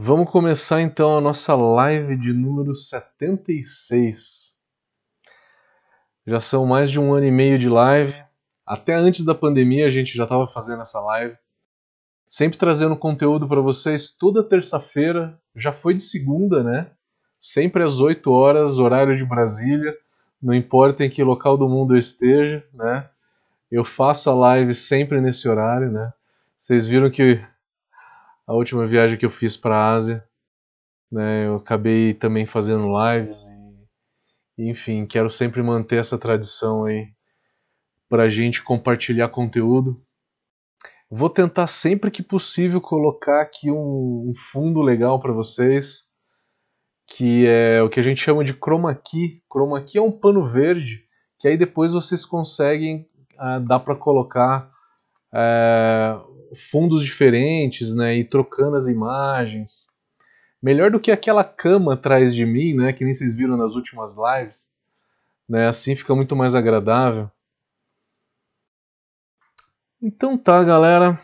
Vamos começar então a nossa live de número 76. Já são mais de um ano e meio de live. Até antes da pandemia a gente já estava fazendo essa live. Sempre trazendo conteúdo para vocês toda terça-feira. Já foi de segunda, né? Sempre às 8 horas, horário de Brasília. Não importa em que local do mundo eu esteja, né? Eu faço a live sempre nesse horário, né? Vocês viram que a última viagem que eu fiz para a Ásia, né, eu acabei também fazendo lives e, enfim, quero sempre manter essa tradição aí para a gente compartilhar conteúdo. Vou tentar sempre que possível colocar aqui um, um fundo legal para vocês, que é o que a gente chama de chroma key. Chroma key é um pano verde que aí depois vocês conseguem uh, dar para colocar uh, fundos diferentes, né, e trocando as imagens. Melhor do que aquela cama atrás de mim, né, que nem vocês viram nas últimas lives, né, assim fica muito mais agradável. Então tá, galera.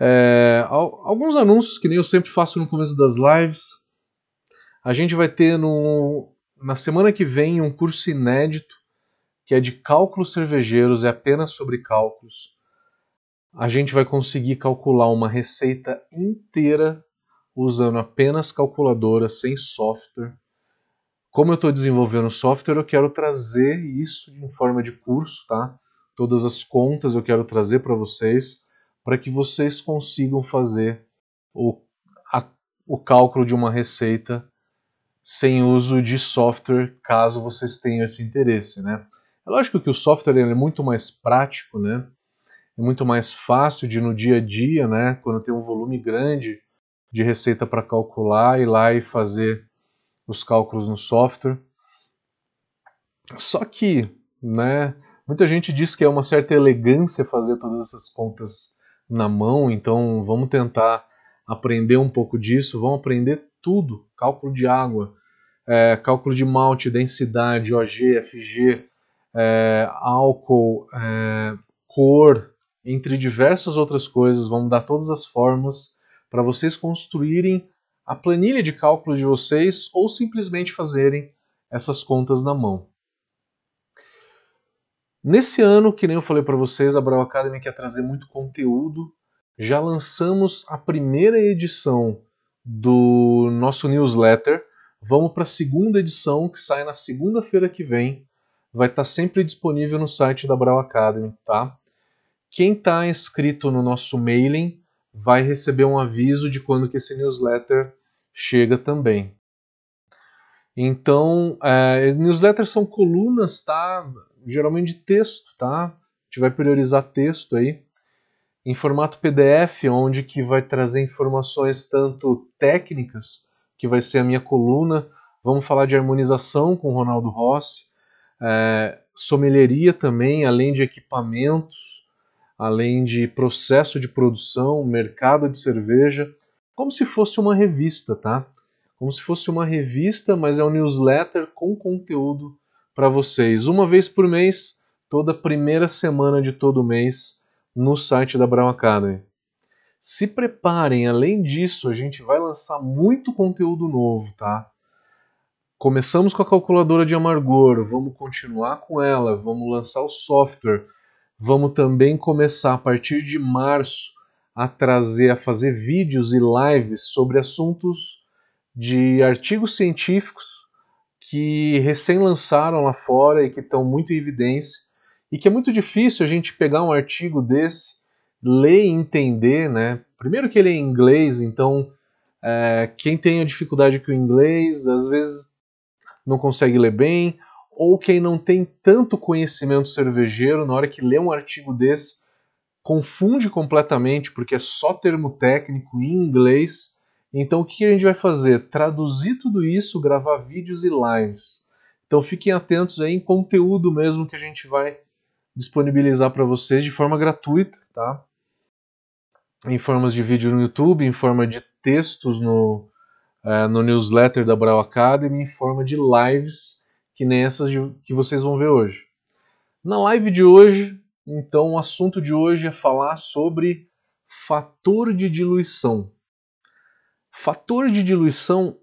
É, alguns anúncios que nem eu sempre faço no começo das lives. A gente vai ter no, na semana que vem um curso inédito que é de cálculos cervejeiros, é apenas sobre cálculos. A gente vai conseguir calcular uma receita inteira usando apenas calculadora, sem software. Como eu estou desenvolvendo software, eu quero trazer isso em forma de curso, tá? Todas as contas eu quero trazer para vocês, para que vocês consigam fazer o, a, o cálculo de uma receita sem uso de software, caso vocês tenham esse interesse, né? É lógico que o software é muito mais prático, né? É muito mais fácil de no dia a dia, né? Quando tem um volume grande de receita para calcular, ir lá e fazer os cálculos no software. Só que, né? Muita gente diz que é uma certa elegância fazer todas essas contas na mão, então vamos tentar aprender um pouco disso, vamos aprender tudo, cálculo de água, é, cálculo de malte, densidade, OG, FG, é, álcool, é, cor, entre diversas outras coisas. Vamos dar todas as formas para vocês construírem a planilha de cálculos de vocês ou simplesmente fazerem essas contas na mão. Nesse ano, que nem eu falei para vocês, a Brau Academy quer trazer muito conteúdo. Já lançamos a primeira edição do nosso newsletter. Vamos para a segunda edição, que sai na segunda-feira que vem vai estar sempre disponível no site da Brau Academy, tá? Quem está inscrito no nosso mailing vai receber um aviso de quando que esse newsletter chega também. Então, é, newsletters são colunas, tá? Geralmente de texto, tá? A gente vai priorizar texto aí em formato PDF, onde que vai trazer informações tanto técnicas, que vai ser a minha coluna, vamos falar de harmonização com Ronaldo Rossi, é, também, além de equipamentos, além de processo de produção, mercado de cerveja, como se fosse uma revista, tá? Como se fosse uma revista, mas é um newsletter com conteúdo para vocês. Uma vez por mês, toda primeira semana de todo mês, no site da Brown Academy. Se preparem, além disso, a gente vai lançar muito conteúdo novo, tá? Começamos com a calculadora de amargor, vamos continuar com ela, vamos lançar o software, vamos também começar a partir de março a trazer, a fazer vídeos e lives sobre assuntos de artigos científicos que recém lançaram lá fora e que estão muito em evidência e que é muito difícil a gente pegar um artigo desse, ler e entender, né? Primeiro que ele é em inglês, então é, quem tem a dificuldade com o inglês, às vezes não consegue ler bem, ou quem não tem tanto conhecimento cervejeiro, na hora que lê um artigo desse, confunde completamente, porque é só termo técnico em inglês. Então o que a gente vai fazer? Traduzir tudo isso, gravar vídeos e lives. Então fiquem atentos aí em conteúdo mesmo que a gente vai disponibilizar para vocês de forma gratuita, tá? Em formas de vídeo no YouTube, em forma de textos no, uh, no newsletter da Brau Academy em forma de lives, que nem essas de, que vocês vão ver hoje. Na live de hoje, então, o assunto de hoje é falar sobre fator de diluição. Fator de diluição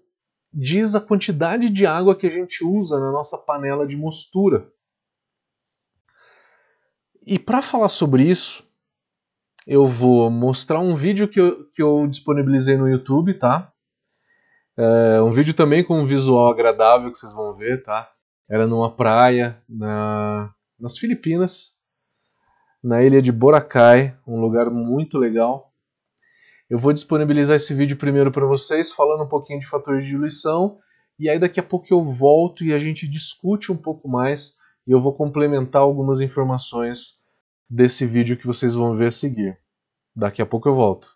diz a quantidade de água que a gente usa na nossa panela de mostura. E para falar sobre isso, eu vou mostrar um vídeo que eu, que eu disponibilizei no YouTube, tá? É um vídeo também com um visual agradável que vocês vão ver, tá? Era numa praia na, nas Filipinas, na ilha de Boracay, um lugar muito legal. Eu vou disponibilizar esse vídeo primeiro para vocês, falando um pouquinho de fatores de diluição, e aí daqui a pouco eu volto e a gente discute um pouco mais e eu vou complementar algumas informações desse vídeo que vocês vão ver a seguir. Daqui a pouco eu volto.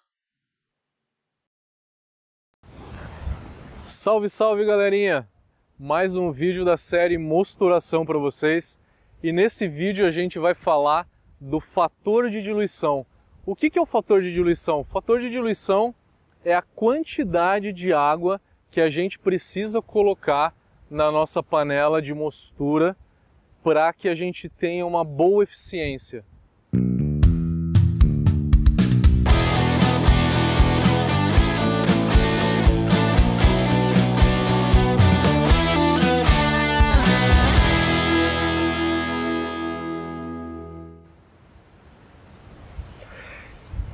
Salve, salve galerinha! Mais um vídeo da série Mosturação para vocês. E nesse vídeo a gente vai falar do fator de diluição. O que é o fator de diluição? O fator de diluição é a quantidade de água que a gente precisa colocar na nossa panela de mostura para que a gente tenha uma boa eficiência.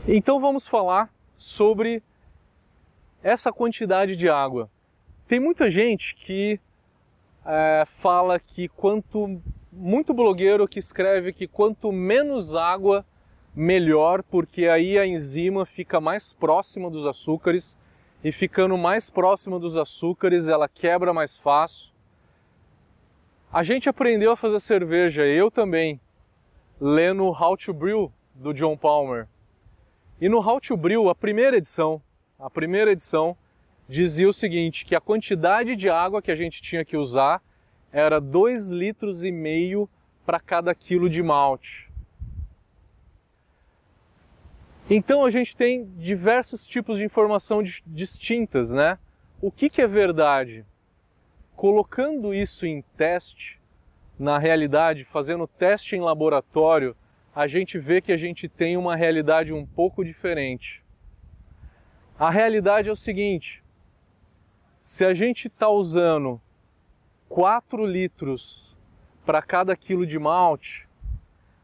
Então vamos falar sobre essa quantidade de água. Tem muita gente que é, fala que quanto muito blogueiro que escreve que quanto menos água melhor, porque aí a enzima fica mais próxima dos açúcares e ficando mais próxima dos açúcares ela quebra mais fácil. A gente aprendeu a fazer cerveja, eu também, lendo How to Brew do John Palmer. E no How to Brew, a primeira edição, a primeira edição dizia o seguinte, que a quantidade de água que a gente tinha que usar era 2 litros e meio para cada quilo de malte. Então a gente tem diversos tipos de informação distintas, né? O que, que é verdade? Colocando isso em teste, na realidade, fazendo teste em laboratório, a gente vê que a gente tem uma realidade um pouco diferente. A realidade é o seguinte: se a gente está usando 4 litros para cada quilo de malte,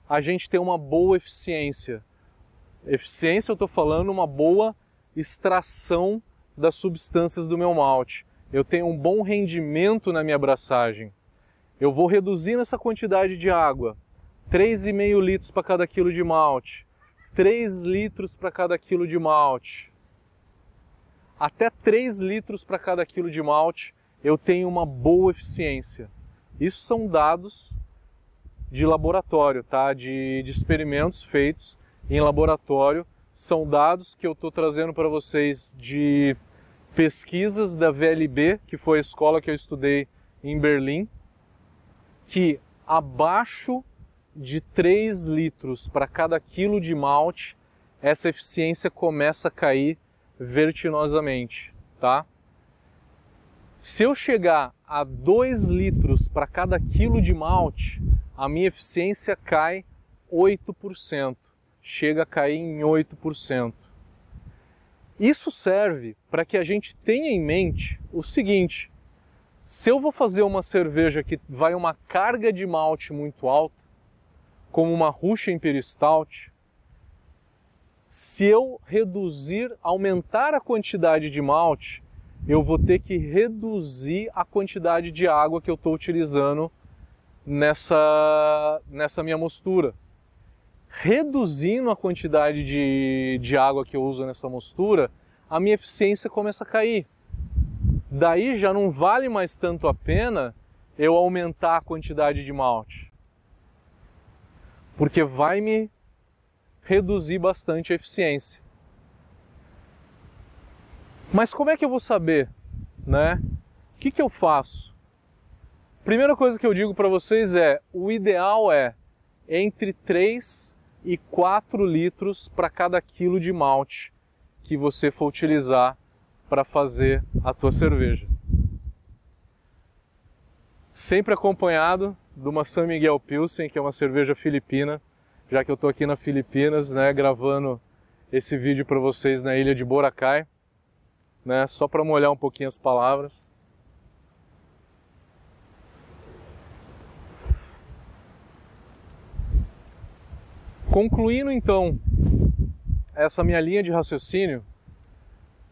a gente tem uma boa eficiência. Eficiência, eu estou falando uma boa extração das substâncias do meu malte. Eu tenho um bom rendimento na minha abraçagem. Eu vou reduzindo essa quantidade de água 3,5 litros para cada quilo de malte, 3 litros para cada quilo de malte. Até 3 litros para cada quilo de malte eu tenho uma boa eficiência. Isso são dados de laboratório, tá? de, de experimentos feitos em laboratório. São dados que eu estou trazendo para vocês de pesquisas da VLB, que foi a escola que eu estudei em Berlim, que abaixo de 3 litros para cada quilo de malte, essa eficiência começa a cair vertiginosamente, tá? Se eu chegar a 2 litros para cada quilo de malte, a minha eficiência cai 8%, chega a cair em 8%. Isso serve para que a gente tenha em mente o seguinte: se eu vou fazer uma cerveja que vai uma carga de malte muito alta, como uma Russian Imperial Stout, se eu reduzir, aumentar a quantidade de malte, eu vou ter que reduzir a quantidade de água que eu estou utilizando nessa, nessa minha mostura. Reduzindo a quantidade de, de água que eu uso nessa mostura, a minha eficiência começa a cair. Daí já não vale mais tanto a pena eu aumentar a quantidade de malte porque vai me reduzir bastante a eficiência. Mas como é que eu vou saber, né? O que, que eu faço? Primeira coisa que eu digo para vocês é: o ideal é entre 3 e 4 litros para cada quilo de malte que você for utilizar para fazer a tua cerveja. Sempre acompanhado de uma San Miguel Pilsen, que é uma cerveja filipina, já que eu estou aqui na Filipinas, né, gravando esse vídeo para vocês na ilha de Boracay, né? Só para molhar um pouquinho as palavras. Concluindo então essa minha linha de raciocínio,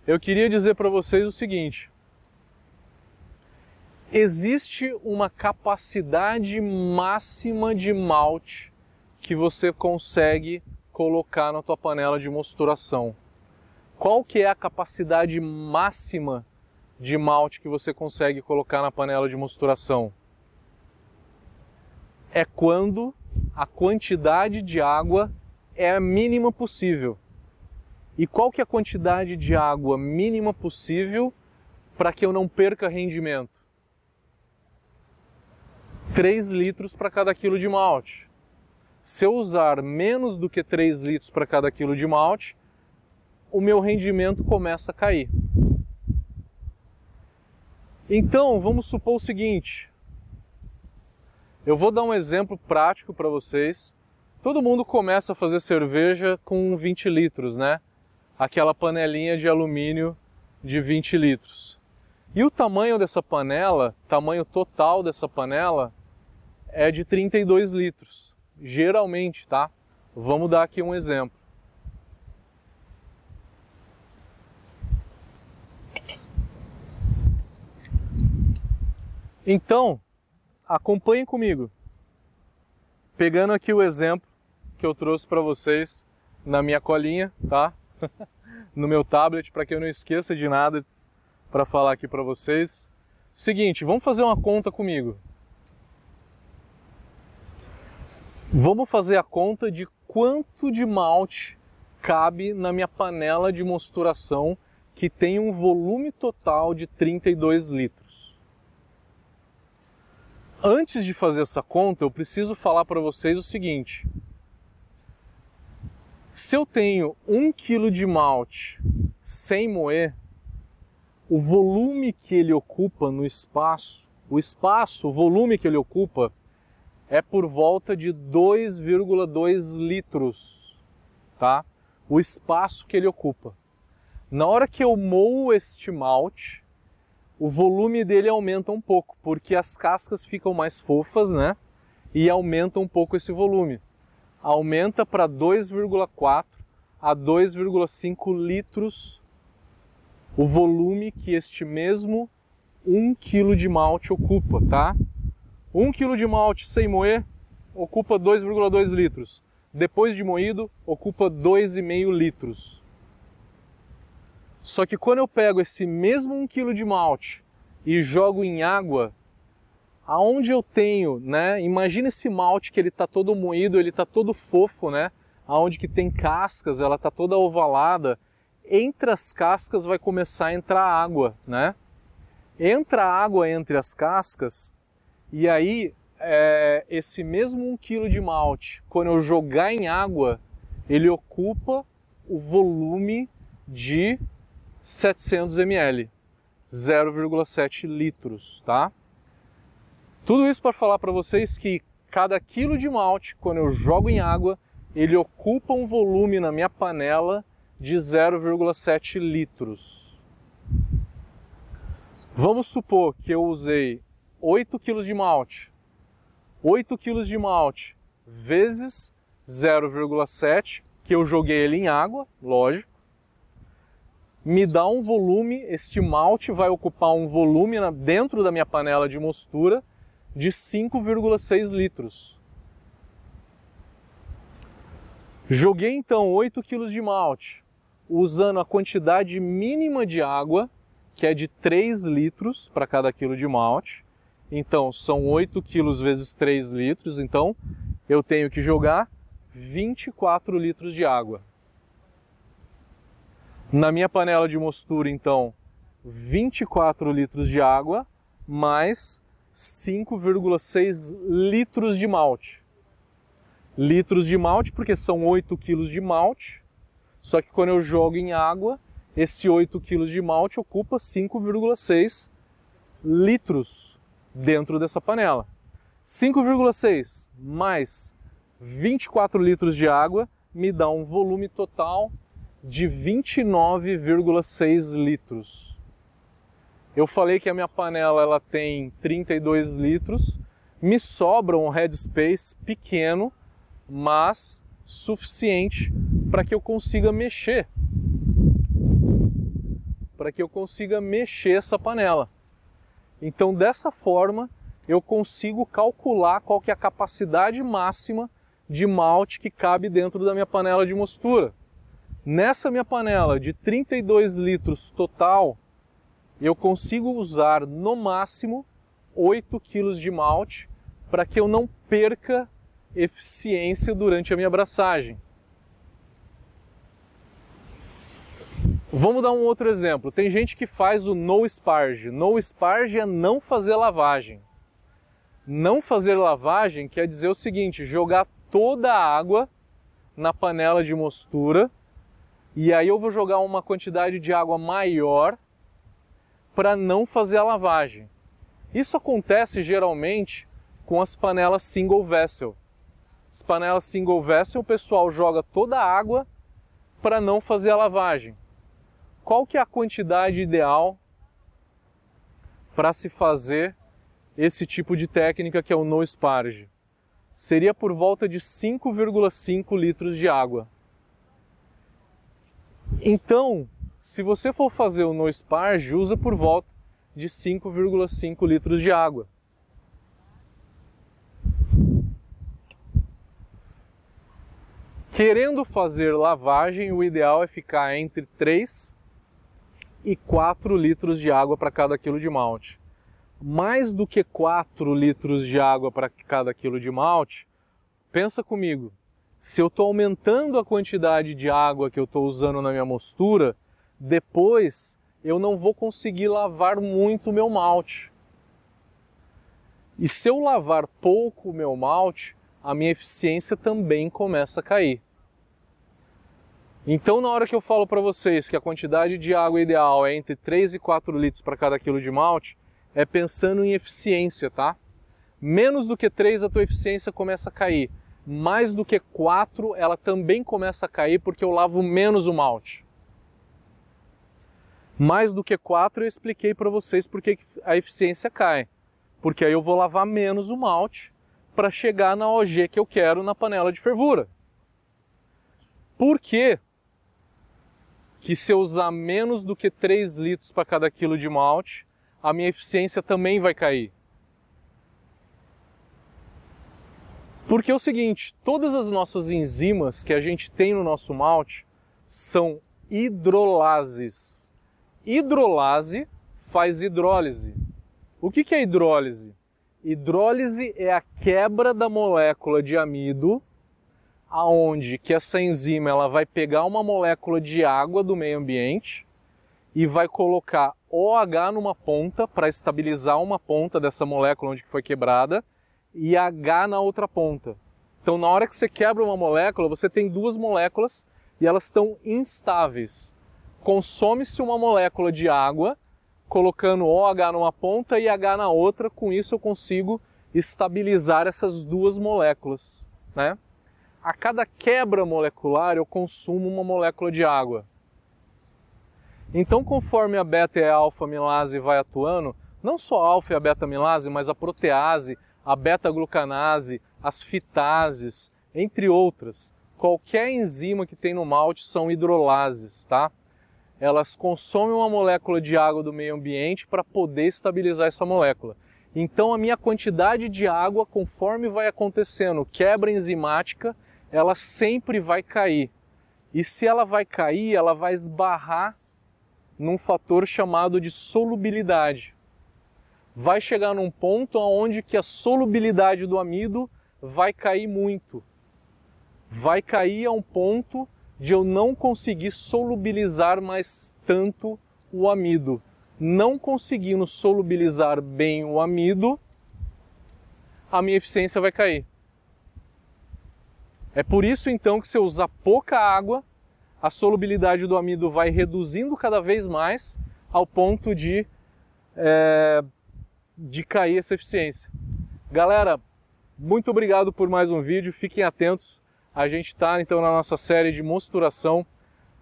eu queria dizer para vocês o seguinte: existe uma capacidade máxima de malte que você consegue colocar na tua panela de mosturação. Qual que é a capacidade máxima de malte que você consegue colocar na panela de mosturação? É quando a quantidade de água é a mínima possível. E qual que é a quantidade de água mínima possível para que eu não perca rendimento? 3 litros para cada quilo de malte. Se eu usar menos do que 3 litros para cada quilo de malte, o meu rendimento começa a cair. Então, vamos supor o seguinte: eu vou dar um exemplo prático para vocês. Todo mundo começa a fazer cerveja com 20 litros, né? Aquela panelinha de alumínio de 20 litros. E o tamanho dessa panela, tamanho total dessa panela, é de 32 litros. Geralmente, tá? Vamos dar aqui um exemplo. Então, acompanhem comigo. Pegando aqui o exemplo que eu trouxe para vocês na minha colinha, tá? no meu tablet, para que eu não esqueça de nada para falar aqui para vocês. Seguinte, vamos fazer uma conta comigo. Vamos fazer a conta de quanto de malte cabe na minha panela de mosturação que tem um volume total de 32 litros. Antes de fazer essa conta, eu preciso falar para vocês o seguinte. Se eu tenho um quilo de malte sem moer, o volume que ele ocupa no espaço, o espaço, o volume que ele ocupa, é por volta de 2,2 litros, tá? O espaço que ele ocupa. Na hora que eu moo este malte, o volume dele aumenta um pouco, porque as cascas ficam mais fofas, né? E aumenta um pouco esse volume. Aumenta para 2,4 a 2,5 litros o volume que este mesmo 1 kg de malte ocupa, tá? 1 kg de malte sem moer ocupa 2,2 litros. Depois de moído, ocupa 2,5 litros. Só que quando eu pego esse mesmo 1 kg de malte e jogo em água, aonde eu tenho, né? Imagina esse malte que ele está todo moído, ele está todo fofo, né? Aonde que tem cascas, ela está toda ovalada. Entre as cascas vai começar a entrar água, né? Entra água entre as cascas e aí é, esse mesmo 1 kg de malte, quando eu jogar em água, ele ocupa o volume de 700 ml, 0,7 litros, tá? Tudo isso para falar para vocês que cada quilo de malte, quando eu jogo em água, ele ocupa um volume na minha panela de 0,7 litros. Vamos supor que eu usei 8 kg de malte. 8 kg de malte vezes 0,7, que eu joguei ele em água, lógico me dá um volume, este malte vai ocupar um volume dentro da minha panela de mostura de 5,6 litros. Joguei então 8 kg de malte, usando a quantidade mínima de água, que é de 3 litros para cada quilo de malte. Então são 8 kg vezes 3 litros, então eu tenho que jogar 24 litros de água. Na minha panela de mostura, então, 24 litros de água mais 5,6 litros de malte. Litros de malte porque são 8 quilos de malte, só que quando eu jogo em água, esse 8 quilos de malte ocupa 5,6 litros dentro dessa panela. 5,6 mais 24 litros de água me dá um volume total de 29,6 litros. Eu falei que a minha panela ela tem 32 litros, me sobra um headspace pequeno, mas suficiente para que eu consiga mexer. Para que eu consiga mexer essa panela. Então, dessa forma, eu consigo calcular qual que é a capacidade máxima de malte que cabe dentro da minha panela de mostura. Nessa minha panela de 32 litros total, eu consigo usar no máximo 8 kg de malte para que eu não perca eficiência durante a minha abraçagem. Vamos dar um outro exemplo. Tem gente que faz o no sparge. No sparge é não fazer lavagem. Não fazer lavagem quer dizer o seguinte: jogar toda a água na panela de mostura e aí eu vou jogar uma quantidade de água maior para não fazer a lavagem. Isso acontece geralmente com as panelas single vessel. As panelas single vessel, o pessoal joga toda a água para não fazer a lavagem. Qual que é a quantidade ideal para se fazer esse tipo de técnica que é o no sparge? Seria por volta de 5,5 litros de água. Então, se você for fazer o no sparge, usa por volta de 5,5 litros de água. Querendo fazer lavagem, o ideal é ficar entre 3 e 4 litros de água para cada quilo de malte. Mais do que 4 litros de água para cada quilo de malte, pensa comigo, se eu estou aumentando a quantidade de água que eu estou usando na minha mostura, depois eu não vou conseguir lavar muito o meu malte. E se eu lavar pouco o meu malte, a minha eficiência também começa a cair. Então, na hora que eu falo para vocês que a quantidade de água ideal é entre 3 e 4 litros para cada quilo de malte, é pensando em eficiência, tá? Menos do que 3 a tua eficiência começa a cair. Mais do que 4 ela também começa a cair porque eu lavo menos o malte. Mais do que 4 eu expliquei para vocês porque a eficiência cai. Porque aí eu vou lavar menos o malte para chegar na OG que eu quero na panela de fervura. Por quê? Que se eu usar menos do que 3 litros para cada quilo de malte, a minha eficiência também vai cair. Porque é o seguinte, todas as nossas enzimas que a gente tem no nosso malte são hidrolases. Hidrolase faz hidrólise. O que é hidrólise? Hidrólise é a quebra da molécula de amido aonde que essa enzima ela vai pegar uma molécula de água do meio ambiente e vai colocar OH numa ponta para estabilizar uma ponta dessa molécula onde foi quebrada e H na outra ponta. Então, na hora que você quebra uma molécula, você tem duas moléculas e elas estão instáveis. Consome-se uma molécula de água, colocando OH numa ponta e H na outra, com isso eu consigo estabilizar essas duas moléculas, né? A cada quebra molecular eu consumo uma molécula de água. Então, conforme a beta e a alfa amilase vai atuando, não só a alfa e a beta amilase, mas a protease, a beta-glucanase, as fitases, entre outras, qualquer enzima que tem no malte são hidrolases, tá? Elas consomem uma molécula de água do meio ambiente para poder estabilizar essa molécula. Então a minha quantidade de água, conforme vai acontecendo quebra enzimática, ela sempre vai cair. E se ela vai cair, ela vai esbarrar num fator chamado de solubilidade. Vai chegar num ponto onde que a solubilidade do amido vai cair muito. Vai cair a um ponto de eu não conseguir solubilizar mais tanto o amido. Não conseguindo solubilizar bem o amido, a minha eficiência vai cair. É por isso então que se eu usar pouca água, a solubilidade do amido vai reduzindo cada vez mais ao ponto de, é, de cair essa eficiência. Galera, muito obrigado por mais um vídeo, fiquem atentos. A gente está então na nossa série de mosturação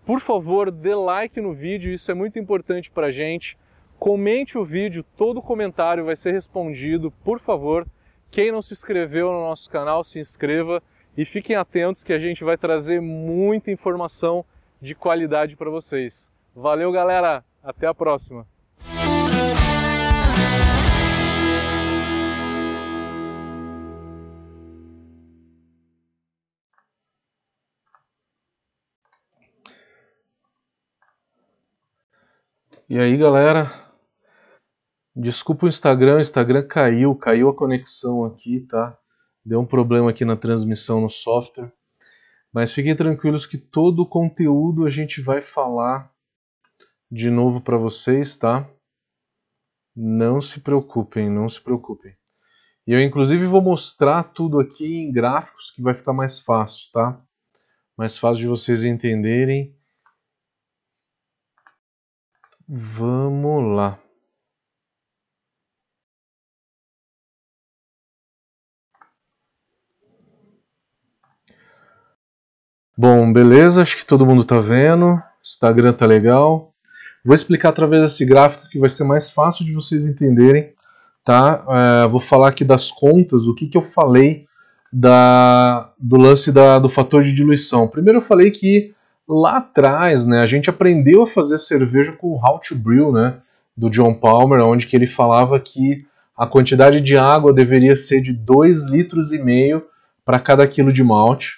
Por favor, dê like no vídeo, isso é muito importante para a gente. Comente o vídeo, todo comentário vai ser respondido, por favor. Quem não se inscreveu no nosso canal, se inscreva e fiquem atentos que a gente vai trazer muita informação de qualidade para vocês. Valeu, galera! Até a próxima! E aí, galera? Desculpa o Instagram, o Instagram caiu, caiu a conexão aqui, tá? Deu um problema aqui na transmissão no software. Mas fiquem tranquilos que todo o conteúdo a gente vai falar de novo para vocês, tá? Não se preocupem, não se preocupem. E eu inclusive vou mostrar tudo aqui em gráficos que vai ficar mais fácil, tá? Mais fácil de vocês entenderem Vamos lá. Bom, beleza, acho que todo mundo está vendo. Instagram tá legal. Vou explicar através desse gráfico que vai ser mais fácil de vocês entenderem, tá? É, vou falar aqui das contas, o que, que eu falei da, do lance da, do fator de diluição. Primeiro eu falei que lá atrás, né, a gente aprendeu a fazer cerveja com o How to Brew, né, do John Palmer, onde que ele falava que a quantidade de água deveria ser de 2 litros e meio para cada quilo de malte.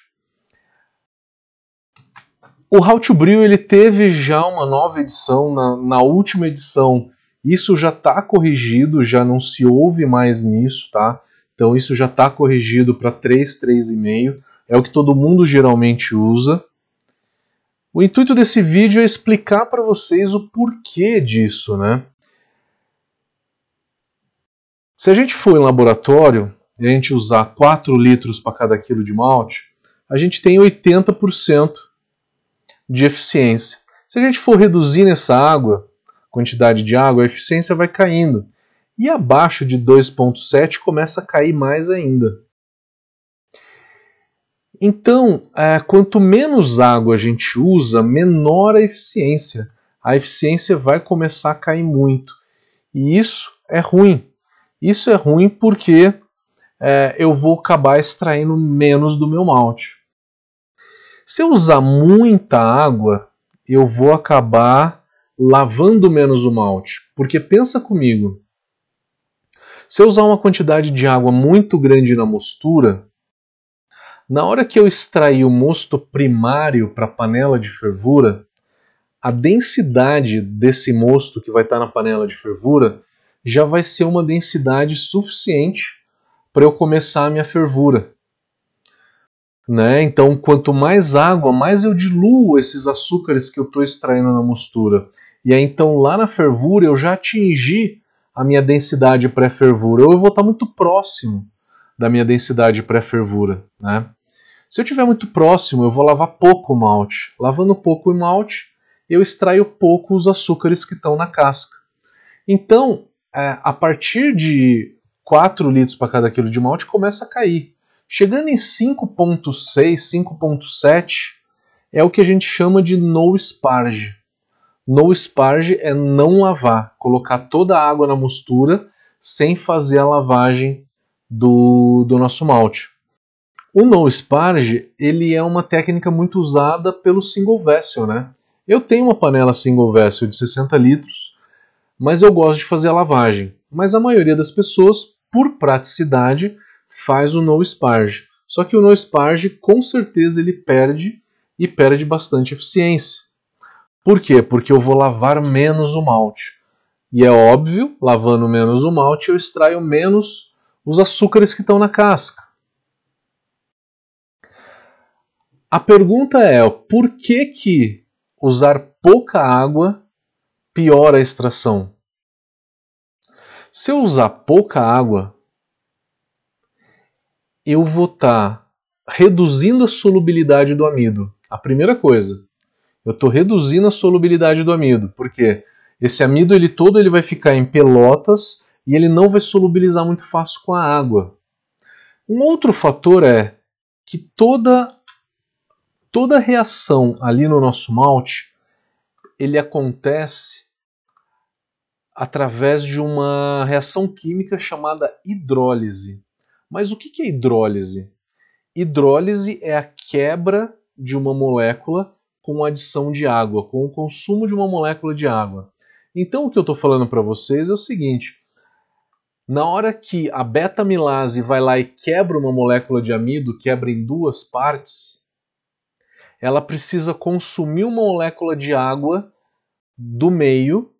O How to Brew ele teve já uma nova edição, na, na última edição isso já está corrigido, já não se ouve mais nisso, tá? Então isso já está corrigido para 3, 3,5, é o que todo mundo geralmente usa. O intuito desse vídeo é explicar para vocês o porquê disso, né? Se a gente for em laboratório e a gente usar 4 litros para cada quilo de malte, a gente tem 80% de eficiência. Se a gente for reduzir nessa água, quantidade de água, a eficiência vai caindo. E abaixo de 2,7 começa a cair mais ainda. Então, é, quanto menos água a gente usa, menor a eficiência. A eficiência vai começar a cair muito. E isso é ruim. Isso é ruim porque é, eu vou acabar extraindo menos do meu malte. Se eu usar muita água, eu vou acabar lavando menos o malte. Porque pensa comigo, se eu usar uma quantidade de água muito grande na mostura, na hora que eu extrair o mosto primário para a panela de fervura, a densidade desse mosto que vai estar tá na panela de fervura já vai ser uma densidade suficiente para eu começar a minha fervura. Né? Então, quanto mais água, mais eu diluo esses açúcares que eu estou extraindo na mostura. E aí, então, lá na fervura, eu já atingi a minha densidade pré-fervura, ou eu vou estar tá muito próximo da minha densidade pré-fervura. Né? Se eu estiver muito próximo, eu vou lavar pouco o malte. Lavando pouco o malte, eu extraio pouco os açúcares que estão na casca. Então, é, a partir de 4 litros para cada quilo de malte, começa a cair. Chegando em 5,6, 5,7 é o que a gente chama de no sparge. No sparge é não lavar, colocar toda a água na mistura sem fazer a lavagem do, do nosso malte. O no sparge ele é uma técnica muito usada pelo single vessel, né? Eu tenho uma panela single vessel de 60 litros, mas eu gosto de fazer a lavagem. Mas a maioria das pessoas, por praticidade, faz o no sparge. Só que o no sparge com certeza ele perde e perde bastante eficiência. Por quê? Porque eu vou lavar menos o malte. E é óbvio, lavando menos o malte, eu extraio menos os açúcares que estão na casca. A pergunta é: por que, que usar pouca água piora a extração? Se eu usar pouca água, eu vou estar tá reduzindo a solubilidade do amido. A primeira coisa, eu estou reduzindo a solubilidade do amido, porque esse amido ele todo ele vai ficar em pelotas e ele não vai solubilizar muito fácil com a água. Um outro fator é que toda toda reação ali no nosso malte, ele acontece através de uma reação química chamada hidrólise. Mas o que é hidrólise? Hidrólise é a quebra de uma molécula com adição de água, com o consumo de uma molécula de água. Então o que eu estou falando para vocês é o seguinte: na hora que a beta-amilase vai lá e quebra uma molécula de amido, quebra em duas partes, ela precisa consumir uma molécula de água do meio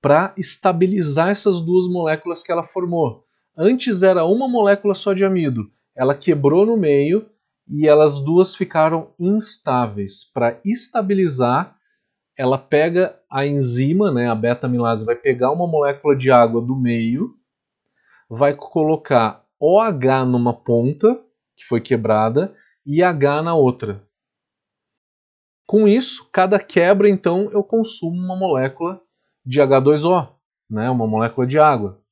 para estabilizar essas duas moléculas que ela formou. Antes era uma molécula só de amido, ela quebrou no meio e elas duas ficaram instáveis. Para estabilizar, ela pega a enzima, né, a beta-amilase vai pegar uma molécula de água do meio, vai colocar OH numa ponta, que foi quebrada, e H na outra. Com isso, cada quebra, então, eu consumo uma molécula de H2O, né, uma molécula de água.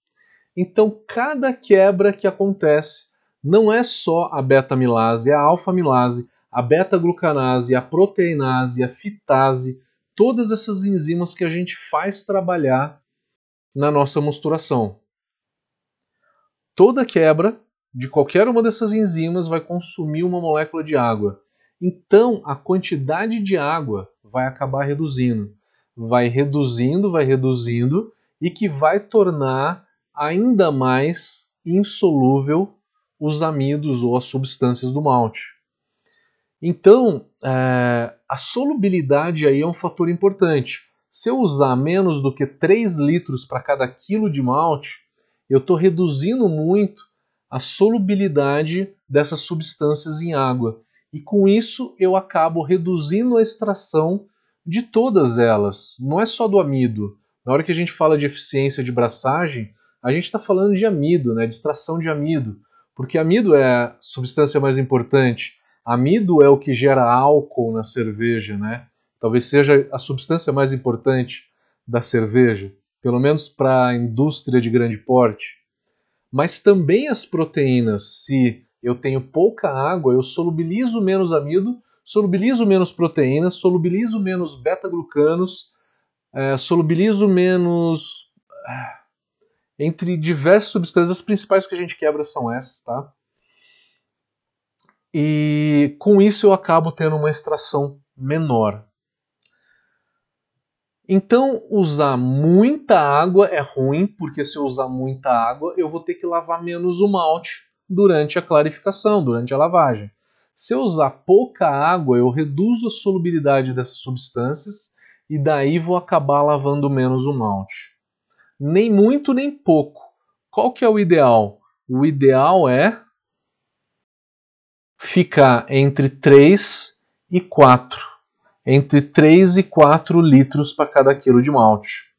Então, cada quebra que acontece não é só a beta-amilase, é a alfa-amilase, a beta-glucanase, a proteinase, a fitase, todas essas enzimas que a gente faz trabalhar na nossa mosturação. Toda quebra de qualquer uma dessas enzimas vai consumir uma molécula de água. Então, a quantidade de água vai acabar reduzindo. Vai reduzindo, vai reduzindo, e que vai tornar ainda mais insolúvel os amidos ou as substâncias do malte. Então, é, a solubilidade aí é um fator importante. Se eu usar menos do que 3 litros para cada quilo de malte, eu estou reduzindo muito a solubilidade dessas substâncias em água. E com isso eu acabo reduzindo a extração de todas elas. Não é só do amido. Na hora que a gente fala de eficiência de braçagem, a gente está falando de amido, né, de extração de amido porque amido é a substância mais importante. Amido é o que gera álcool na cerveja, né? Talvez seja a substância mais importante da cerveja, pelo menos para a indústria de grande porte. Mas também as proteínas, se eu tenho pouca água, eu solubilizo menos amido, solubilizo menos proteínas, solubilizo menos beta-glucanos, é, solubilizo menos. Ah, entre diversas substâncias, as principais que a gente quebra são essas, tá? E com isso eu acabo tendo uma extração menor. Então, usar muita água é ruim, porque se eu usar muita água, eu vou ter que lavar menos o malte durante a clarificação, durante a lavagem. Se eu usar pouca água, eu reduzo a solubilidade dessas substâncias e daí vou acabar lavando menos o malte nem muito nem pouco. Qual que é o ideal? O ideal é ficar entre 3 e 4. Entre 3 e 4 litros para cada quilo de malte.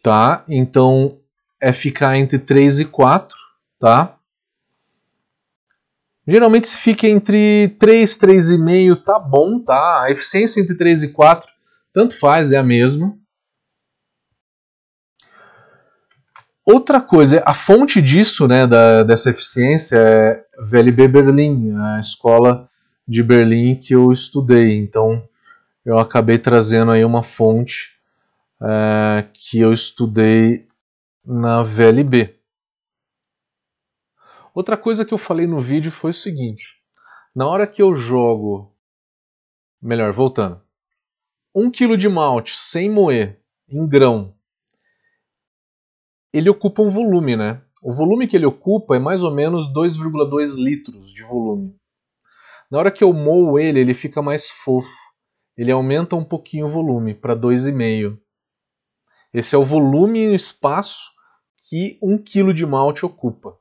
Tá? Então é ficar entre 3 e 4, tá? Geralmente se fica entre 3, 3,5, tá bom, tá? A eficiência entre 3 e 4, tanto faz, é a mesma. Outra coisa, a fonte disso, né, da, dessa eficiência é VLB Berlim, a escola de Berlim que eu estudei. Então, eu acabei trazendo aí uma fonte é, que eu estudei na VLB. Outra coisa que eu falei no vídeo foi o seguinte: na hora que eu jogo, melhor, voltando, um quilo de malte sem moer em grão ele ocupa um volume, né? O volume que ele ocupa é mais ou menos 2,2 litros de volume. Na hora que eu moo ele, ele fica mais fofo. Ele aumenta um pouquinho o volume para 2,5. Esse é o volume e o espaço que 1 kg de malte ocupa.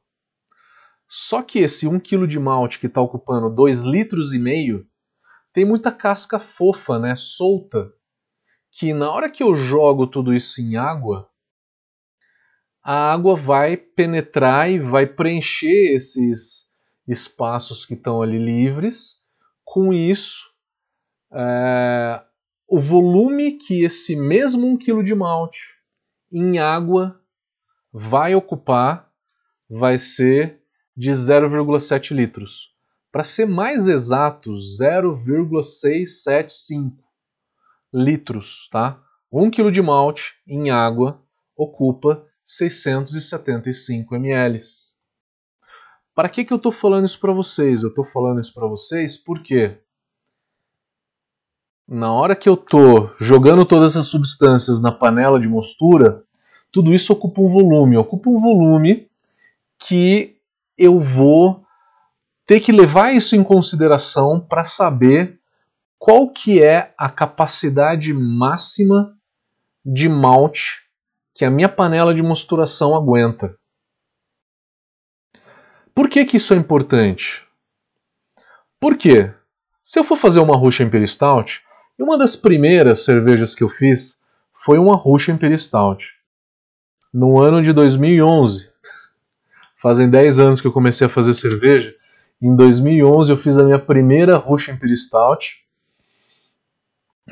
Só que esse 1 kg de malte que está ocupando 2 litros e meio tem muita casca fofa, né, solta, que na hora que eu jogo tudo isso em água, a água vai penetrar e vai preencher esses espaços que estão ali livres. Com isso, é, o volume que esse mesmo 1 kg de malte em água vai ocupar vai ser de 0,7 litros. Para ser mais exato, 0,675 litros, tá? 1 kg de malte em água ocupa 675 ml. Para que, que eu estou falando isso para vocês? Eu estou falando isso para vocês porque na hora que eu estou jogando todas essas substâncias na panela de mostura, tudo isso ocupa um volume. Ocupa um volume que eu vou ter que levar isso em consideração para saber qual que é a capacidade máxima de malte que a minha panela de mosturação aguenta. Por que, que isso é importante? Porque se eu for fazer uma Russian Imperial Stout, e uma das primeiras cervejas que eu fiz foi uma Russian Imperial Stout. No ano de 2011. Fazem 10 anos que eu comecei a fazer cerveja. Em 2011 eu fiz a minha primeira Russian Imperial Stout.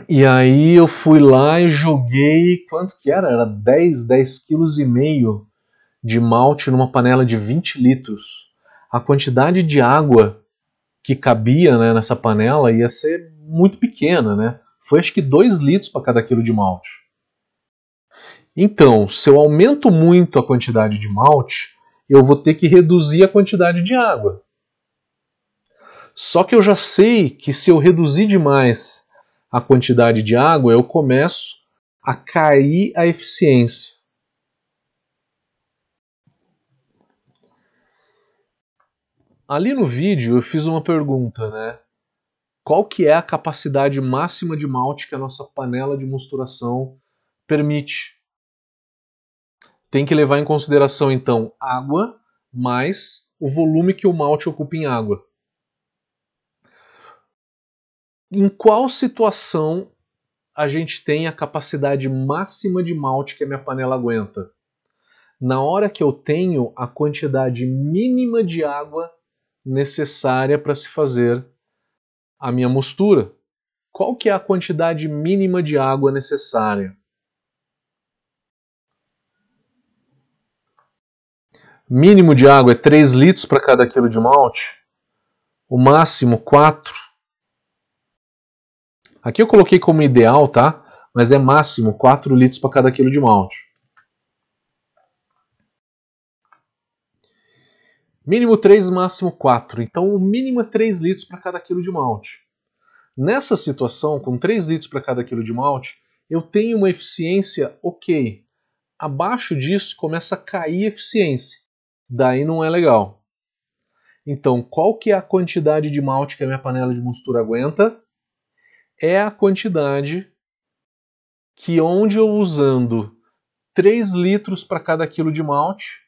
E aí eu fui lá e joguei, quanto que era? Era 10, 10 quilos e meio de malte numa panela de 20 litros. A quantidade de água que cabia né, nessa panela ia ser muito pequena, né? Foi acho que 2 litros para cada quilo de malte. Então, se eu aumento muito a quantidade de malte, eu vou ter que reduzir a quantidade de água. Só que eu já sei que se eu reduzir demais a quantidade de água, eu começo a cair a eficiência. Ali no vídeo eu fiz uma pergunta, né? qual que é a capacidade máxima de malte que a nossa panela de mosturação permite. Tem que levar em consideração então água mais o volume que o malte ocupa em água. Em qual situação a gente tem a capacidade máxima de malte que a minha panela aguenta? Na hora que eu tenho a quantidade mínima de água necessária para se fazer a minha mostura. Qual que é a quantidade mínima de água necessária? Mínimo de água é 3 litros para cada quilo de malte. O máximo 4. Aqui eu coloquei como ideal, tá? Mas é máximo 4 litros para cada quilo de malte. Mínimo 3, máximo 4. Então o mínimo é 3 litros para cada quilo de malte. Nessa situação, com 3 litros para cada quilo de malte, eu tenho uma eficiência ok. Abaixo disso começa a cair a eficiência. Daí não é legal. Então, qual que é a quantidade de malte que a minha panela de mostura aguenta? É a quantidade que onde eu usando 3 litros para cada quilo de malte,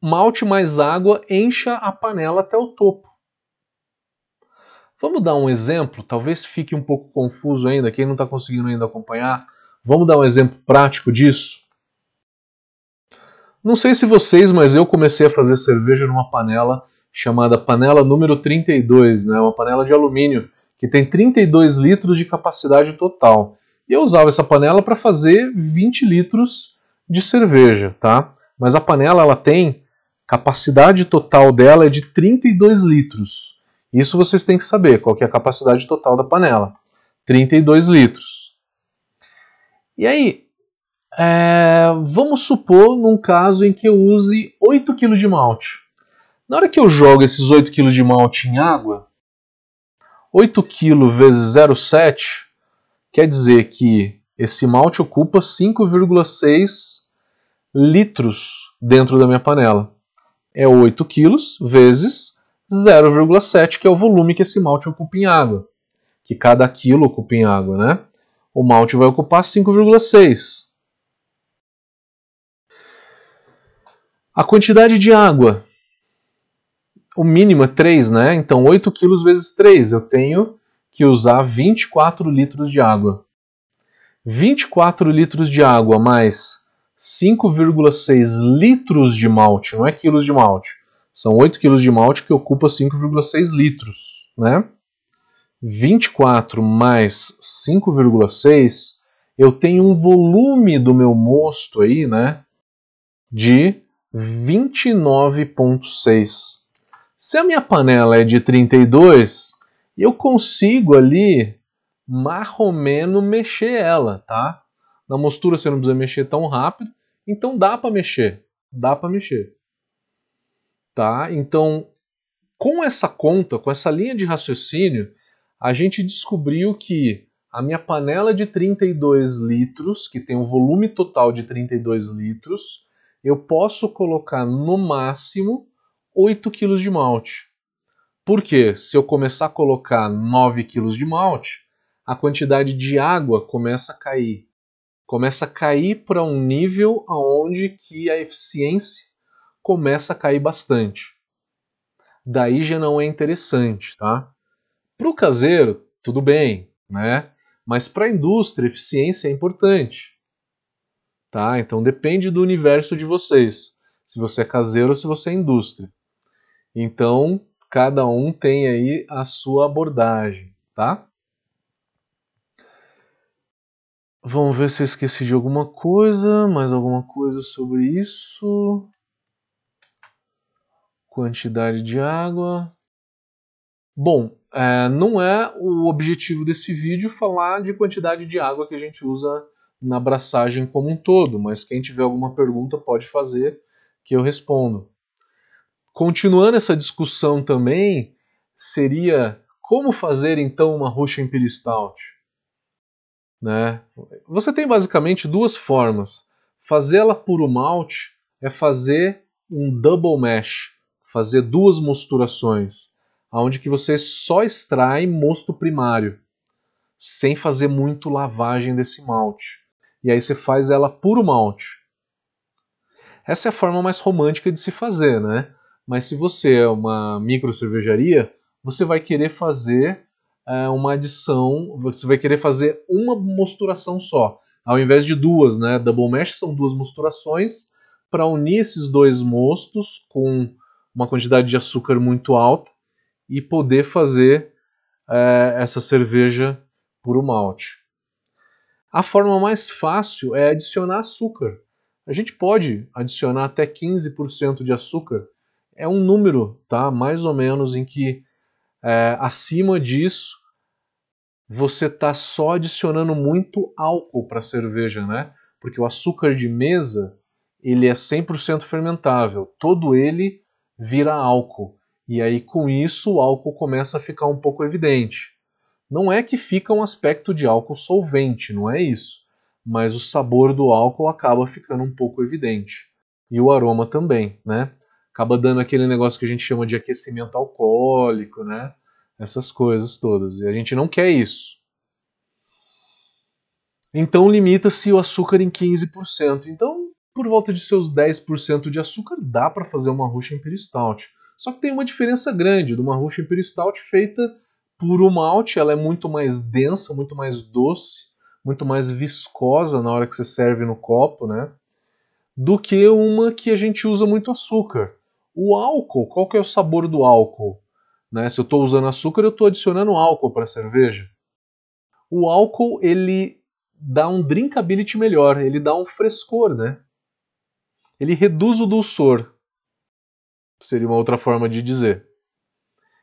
malte mais água encha a panela até o topo. Vamos dar um exemplo? Talvez fique um pouco confuso ainda, quem não está conseguindo ainda acompanhar. Vamos dar um exemplo prático disso? Não sei se vocês, mas eu comecei a fazer cerveja numa panela chamada panela número 32, né? uma panela de alumínio que tem 32 litros de capacidade total. E eu usava essa panela para fazer 20 litros de cerveja, tá? Mas a panela ela tem capacidade total dela é de 32 litros. Isso vocês têm que saber, qual que é a capacidade total da panela. 32 litros. E aí, é, vamos supor num caso em que eu use 8 kg de malte. Na hora que eu jogo esses 8 kg de malte em água, 8 kg vezes 0,7 quer dizer que esse malte ocupa 5,6 litros dentro da minha panela é 8 quilos vezes 0,7, que é o volume que esse malte ocupa em água. Que cada quilo ocupa em água, né? O malte vai ocupar 5,6. A quantidade de água. O mínimo é 3, né? Então 8 quilos vezes 3. Eu tenho que usar 24 litros de água. 24 litros de água mais 5,6 litros de malte, não é quilos de malte. São 8 quilos de malte que ocupa 5,6 litros, né? 24 mais 5,6, eu tenho um volume do meu mosto aí, né? De 29,6. Se a minha panela é de 32, eu consigo ali menos mexer ela, tá? Na mostura você não precisa mexer tão rápido, então dá para mexer, dá para mexer. Tá? Então, com essa conta, com essa linha de raciocínio, a gente descobriu que a minha panela de 32 litros, que tem um volume total de 32 litros, eu posso colocar no máximo 8 kg de malte. Porque se eu começar a colocar 9 kg de malte, a quantidade de água começa a cair. Começa a cair para um nível aonde que a eficiência começa a cair bastante. Daí já não é interessante, tá? Para o caseiro, tudo bem, né? Mas para a indústria, eficiência é importante. Tá? Então depende do universo de vocês. Se você é caseiro ou se você é indústria. Então, cada um tem aí a sua abordagem, tá? Vamos ver se eu esqueci de alguma coisa, mais alguma coisa sobre isso. Quantidade de água. Bom, é, não é o objetivo desse vídeo falar de quantidade de água que a gente usa na abraçagem como um todo, mas quem tiver alguma pergunta pode fazer que eu respondo. Continuando essa discussão também, seria como fazer então uma Russian Imperial Stout? Né? Você tem basicamente duas formas. Fazê-la puro malte é fazer um double mash, fazer duas mosturações onde que você só extrai mosto primário, sem fazer muito lavagem desse malte. E aí você faz ela puro malte. Essa é a forma mais romântica de se fazer, né? Mas se você é uma micro cervejaria, você vai querer fazer é, uma adição, você vai querer fazer uma mosturação só, ao invés de duas, né? Double mash são duas mosturações para unir esses dois mostos com uma quantidade de açúcar muito alta e poder fazer é, essa cerveja puro malte. A forma mais fácil é adicionar açúcar. A gente pode adicionar até 15% de açúcar. É um número, tá? Mais ou menos em que é, acima disso você está só adicionando muito álcool para a cerveja, né? Porque o açúcar de mesa ele é 100% fermentável. Todo ele vira álcool. E aí, com isso, o álcool começa a ficar um pouco evidente. Não é que fica um aspecto de álcool solvente, não é isso. Mas o sabor do álcool acaba ficando um pouco evidente. E o aroma também, né? Acaba dando aquele negócio que a gente chama de aquecimento alcoólico, né? Essas coisas todas. E a gente não quer isso. Então limita-se o açúcar em 15%. Então, por volta de seus 10% de açúcar, dá para fazer uma Russian Imperial Stout. Só que tem uma diferença grande de uma Russian Imperial Stout feita por um malte, ela é muito mais densa, muito mais doce, muito mais viscosa na hora que você serve no copo, né? Do que uma que a gente usa muito açúcar. O álcool, qual que é o sabor do álcool? Né? Se eu estou usando açúcar, eu estou adicionando álcool para a cerveja. O álcool ele dá um drinkability melhor, ele dá um frescor, né? Ele reduz o dulçor seria uma outra forma de dizer.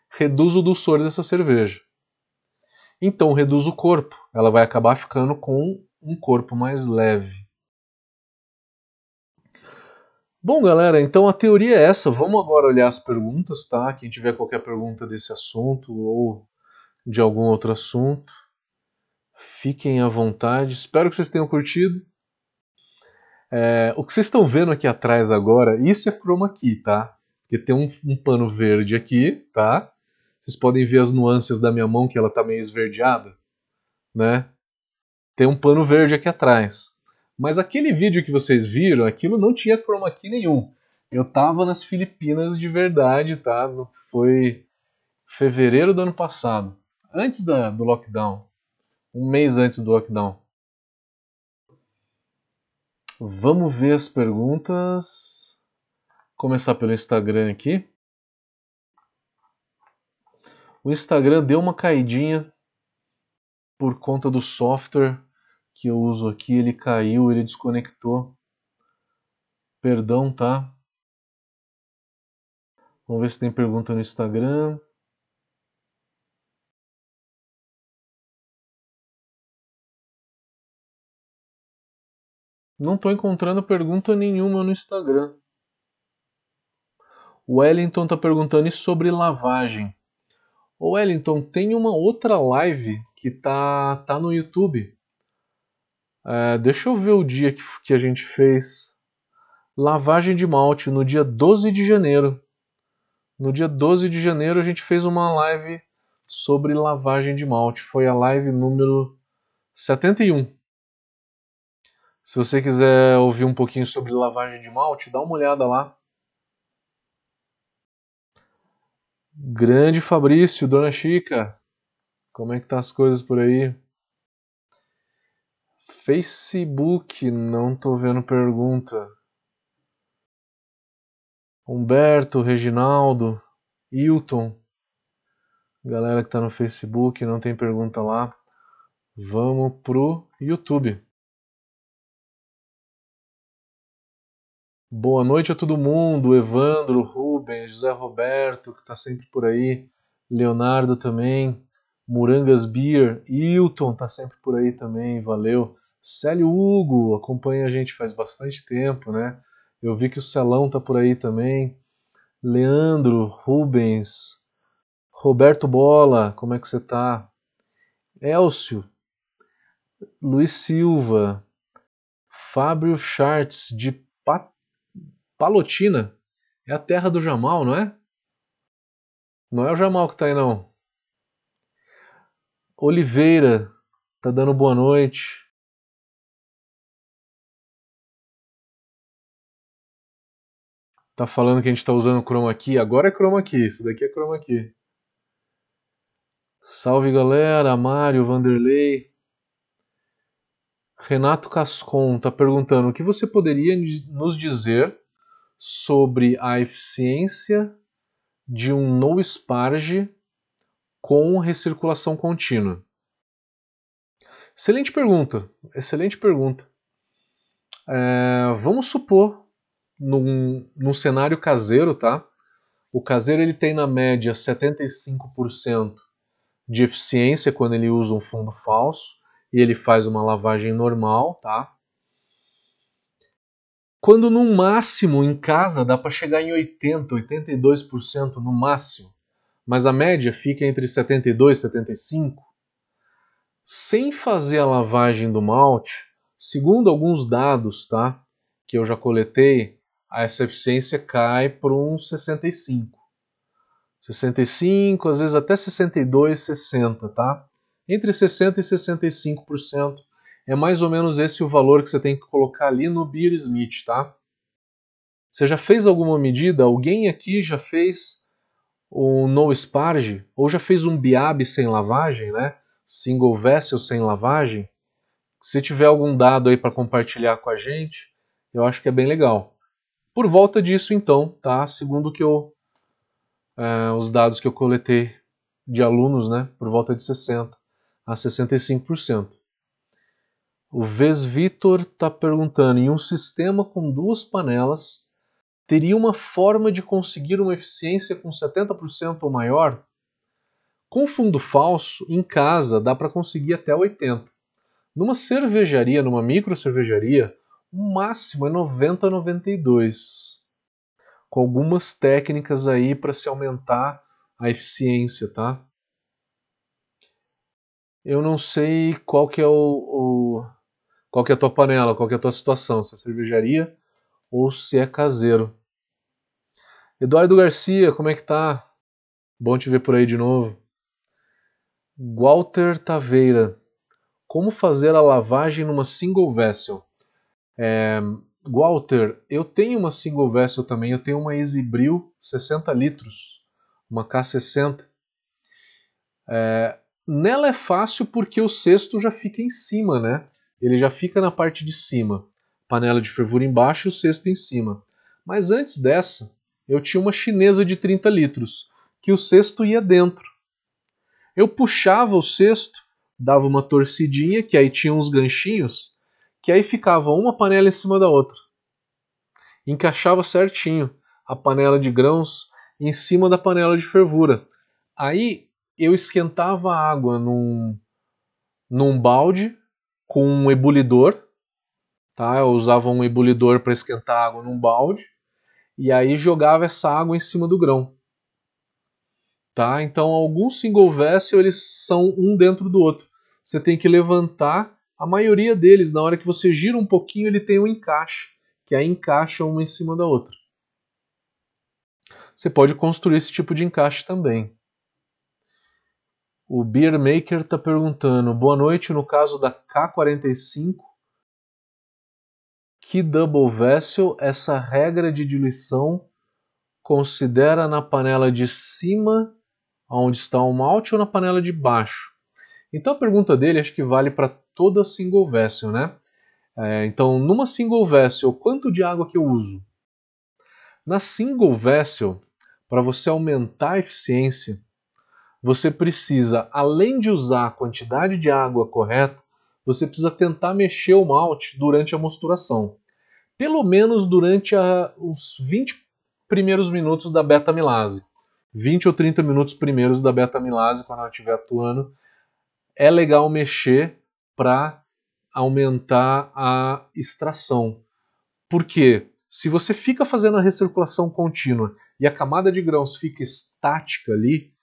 Reduz o dulçor dessa cerveja. Então reduz o corpo. Ela vai acabar ficando com um corpo mais leve. Bom, galera, então a teoria é essa. Vamos agora olhar as perguntas, tá? Quem tiver qualquer pergunta desse assunto ou de algum outro assunto, fiquem à vontade. Espero que vocês tenham curtido. É, o que vocês estão vendo aqui atrás agora, isso é chroma key, tá? Porque tem um, um, pano verde aqui, tá? Vocês podem ver as nuances da minha mão, que ela tá meio esverdeada, né? Tem um pano verde aqui atrás. Mas aquele vídeo que vocês viram, aquilo não tinha chroma key nenhum. Eu tava nas Filipinas de verdade, tá? Foi fevereiro do ano passado, antes da, do lockdown. Um mês antes do lockdown. Vamos ver as perguntas começar pelo Instagram aqui. O Instagram deu uma caidinha por conta do software que eu uso aqui, ele caiu, ele desconectou. Perdão, tá? Vamos ver se tem pergunta no Instagram. Não estou encontrando pergunta nenhuma no Instagram. O Wellington está perguntando sobre lavagem. O Wellington, tem uma outra live que tá, tá no YouTube. É, deixa eu ver o dia que, que a gente fez. Lavagem de malte, no dia 12 de janeiro. No dia 12 de janeiro a gente fez uma live sobre lavagem de malte. Foi a live número 71. Se você quiser ouvir um pouquinho sobre lavagem de malte, dá uma olhada lá. Grande Fabrício, Dona Chica, como é que tá as coisas por aí? Facebook, não tô vendo pergunta. Humberto, Reginaldo, Hilton, galera que tá no Facebook, não tem pergunta lá. Vamos pro YouTube. Boa noite a todo mundo, Evandro, Rubens, José Roberto, que está sempre por aí, Leonardo também, Murangas Beer, Hilton está sempre por aí também, valeu. Célio Hugo acompanha a gente faz bastante tempo, né? Eu vi que o Celão tá por aí também. Leandro, Rubens, Roberto Bola, como é que você tá? Elcio, Luiz Silva, Fábio Charts de Palotina é a terra do Jamal, não é? Não é o Jamal que tá aí, não. Oliveira tá dando boa noite. Tá falando que a gente tá usando chroma key. Agora é chroma key. Isso daqui é chroma key. Salve galera, Mário, Vanderlei. Renato Cascon tá perguntando o que você poderia nos dizer sobre a eficiência de um no sparge com recirculação contínua? Excelente pergunta, excelente pergunta. É, vamos supor, num, num cenário caseiro, tá? O caseiro ele tem na média 75% de eficiência quando ele usa um fundo falso e ele faz uma lavagem normal, tá? Quando no máximo em casa dá para chegar em 80, 82% no máximo, mas a média fica entre 72 e 75, sem fazer a lavagem do malte, segundo alguns dados, tá, que eu já coletei, essa eficiência cai para uns 65. 65, às vezes até 62, 60, tá? Entre 60 e 65% é mais ou menos esse o valor que você tem que colocar ali no Beer Smith, tá? Você já fez alguma medida? Alguém aqui já fez um no sparge? Ou já fez um biab sem lavagem, né? Single vessel sem lavagem? Se tiver algum dado aí para compartilhar com a gente, eu acho que é bem legal. Por volta disso, então, tá? Segundo que eu, é, os dados que eu coletei de alunos, né? Por volta de 60 a 65%. O Vez Vitor está perguntando: em um sistema com duas panelas, teria uma forma de conseguir uma eficiência com 70% ou maior? Com fundo falso, em casa dá para conseguir até 80%. Numa cervejaria, numa micro cervejaria, o máximo é 90 a 92. Com algumas técnicas aí para se aumentar a eficiência, tá? Eu não sei qual que é o, o qual que é a tua panela, qual que é a tua situação, se é cervejaria ou se é caseiro. Eduardo Garcia, como é que tá? Bom te ver por aí de novo. Walter Taveira, como fazer a lavagem numa single vessel? É, Walter, eu tenho uma single vessel também, eu tenho uma Easybril 60 litros, uma K60. É, nela é fácil porque o cesto já fica em cima, né? ele já fica na parte de cima, panela de fervura embaixo e o cesto em cima. Mas antes dessa, eu tinha uma chinesa de 30 litros, que o cesto ia dentro. Eu puxava o cesto, dava uma torcidinha, que aí tinha uns ganchinhos, que aí ficava uma panela em cima da outra. Encaixava certinho a panela de grãos em cima da panela de fervura. Aí eu esquentava a água num, num balde com um ebulidor, tá? Eu usava um ebulidor para esquentar água num balde e aí jogava essa água em cima do grão. Tá? Então alguns single vessel eles são um dentro do outro. Você tem que levantar a maioria deles na hora que você gira um pouquinho ele tem um encaixe, que aí encaixa uma em cima da outra. Você pode construir esse tipo de encaixe também. O Beer Maker está perguntando: boa noite, no caso da K45, que double vessel essa regra de diluição considera na panela de cima, onde está o malte, ou na panela de baixo? Então a pergunta dele acho que vale para toda single vessel, né? É, então, numa single vessel, quanto de água que eu uso? Na single vessel, para você aumentar a eficiência, você precisa, além de usar a quantidade de água correta, você precisa tentar mexer o malte durante a mosturação. Pelo menos durante a, os 20 primeiros minutos da beta-milase. 20 ou 30 minutos primeiros da beta-milase, quando ela estiver atuando, é legal mexer para aumentar a extração. Porque se você fica fazendo a recirculação contínua e a camada de grãos fica estática ali,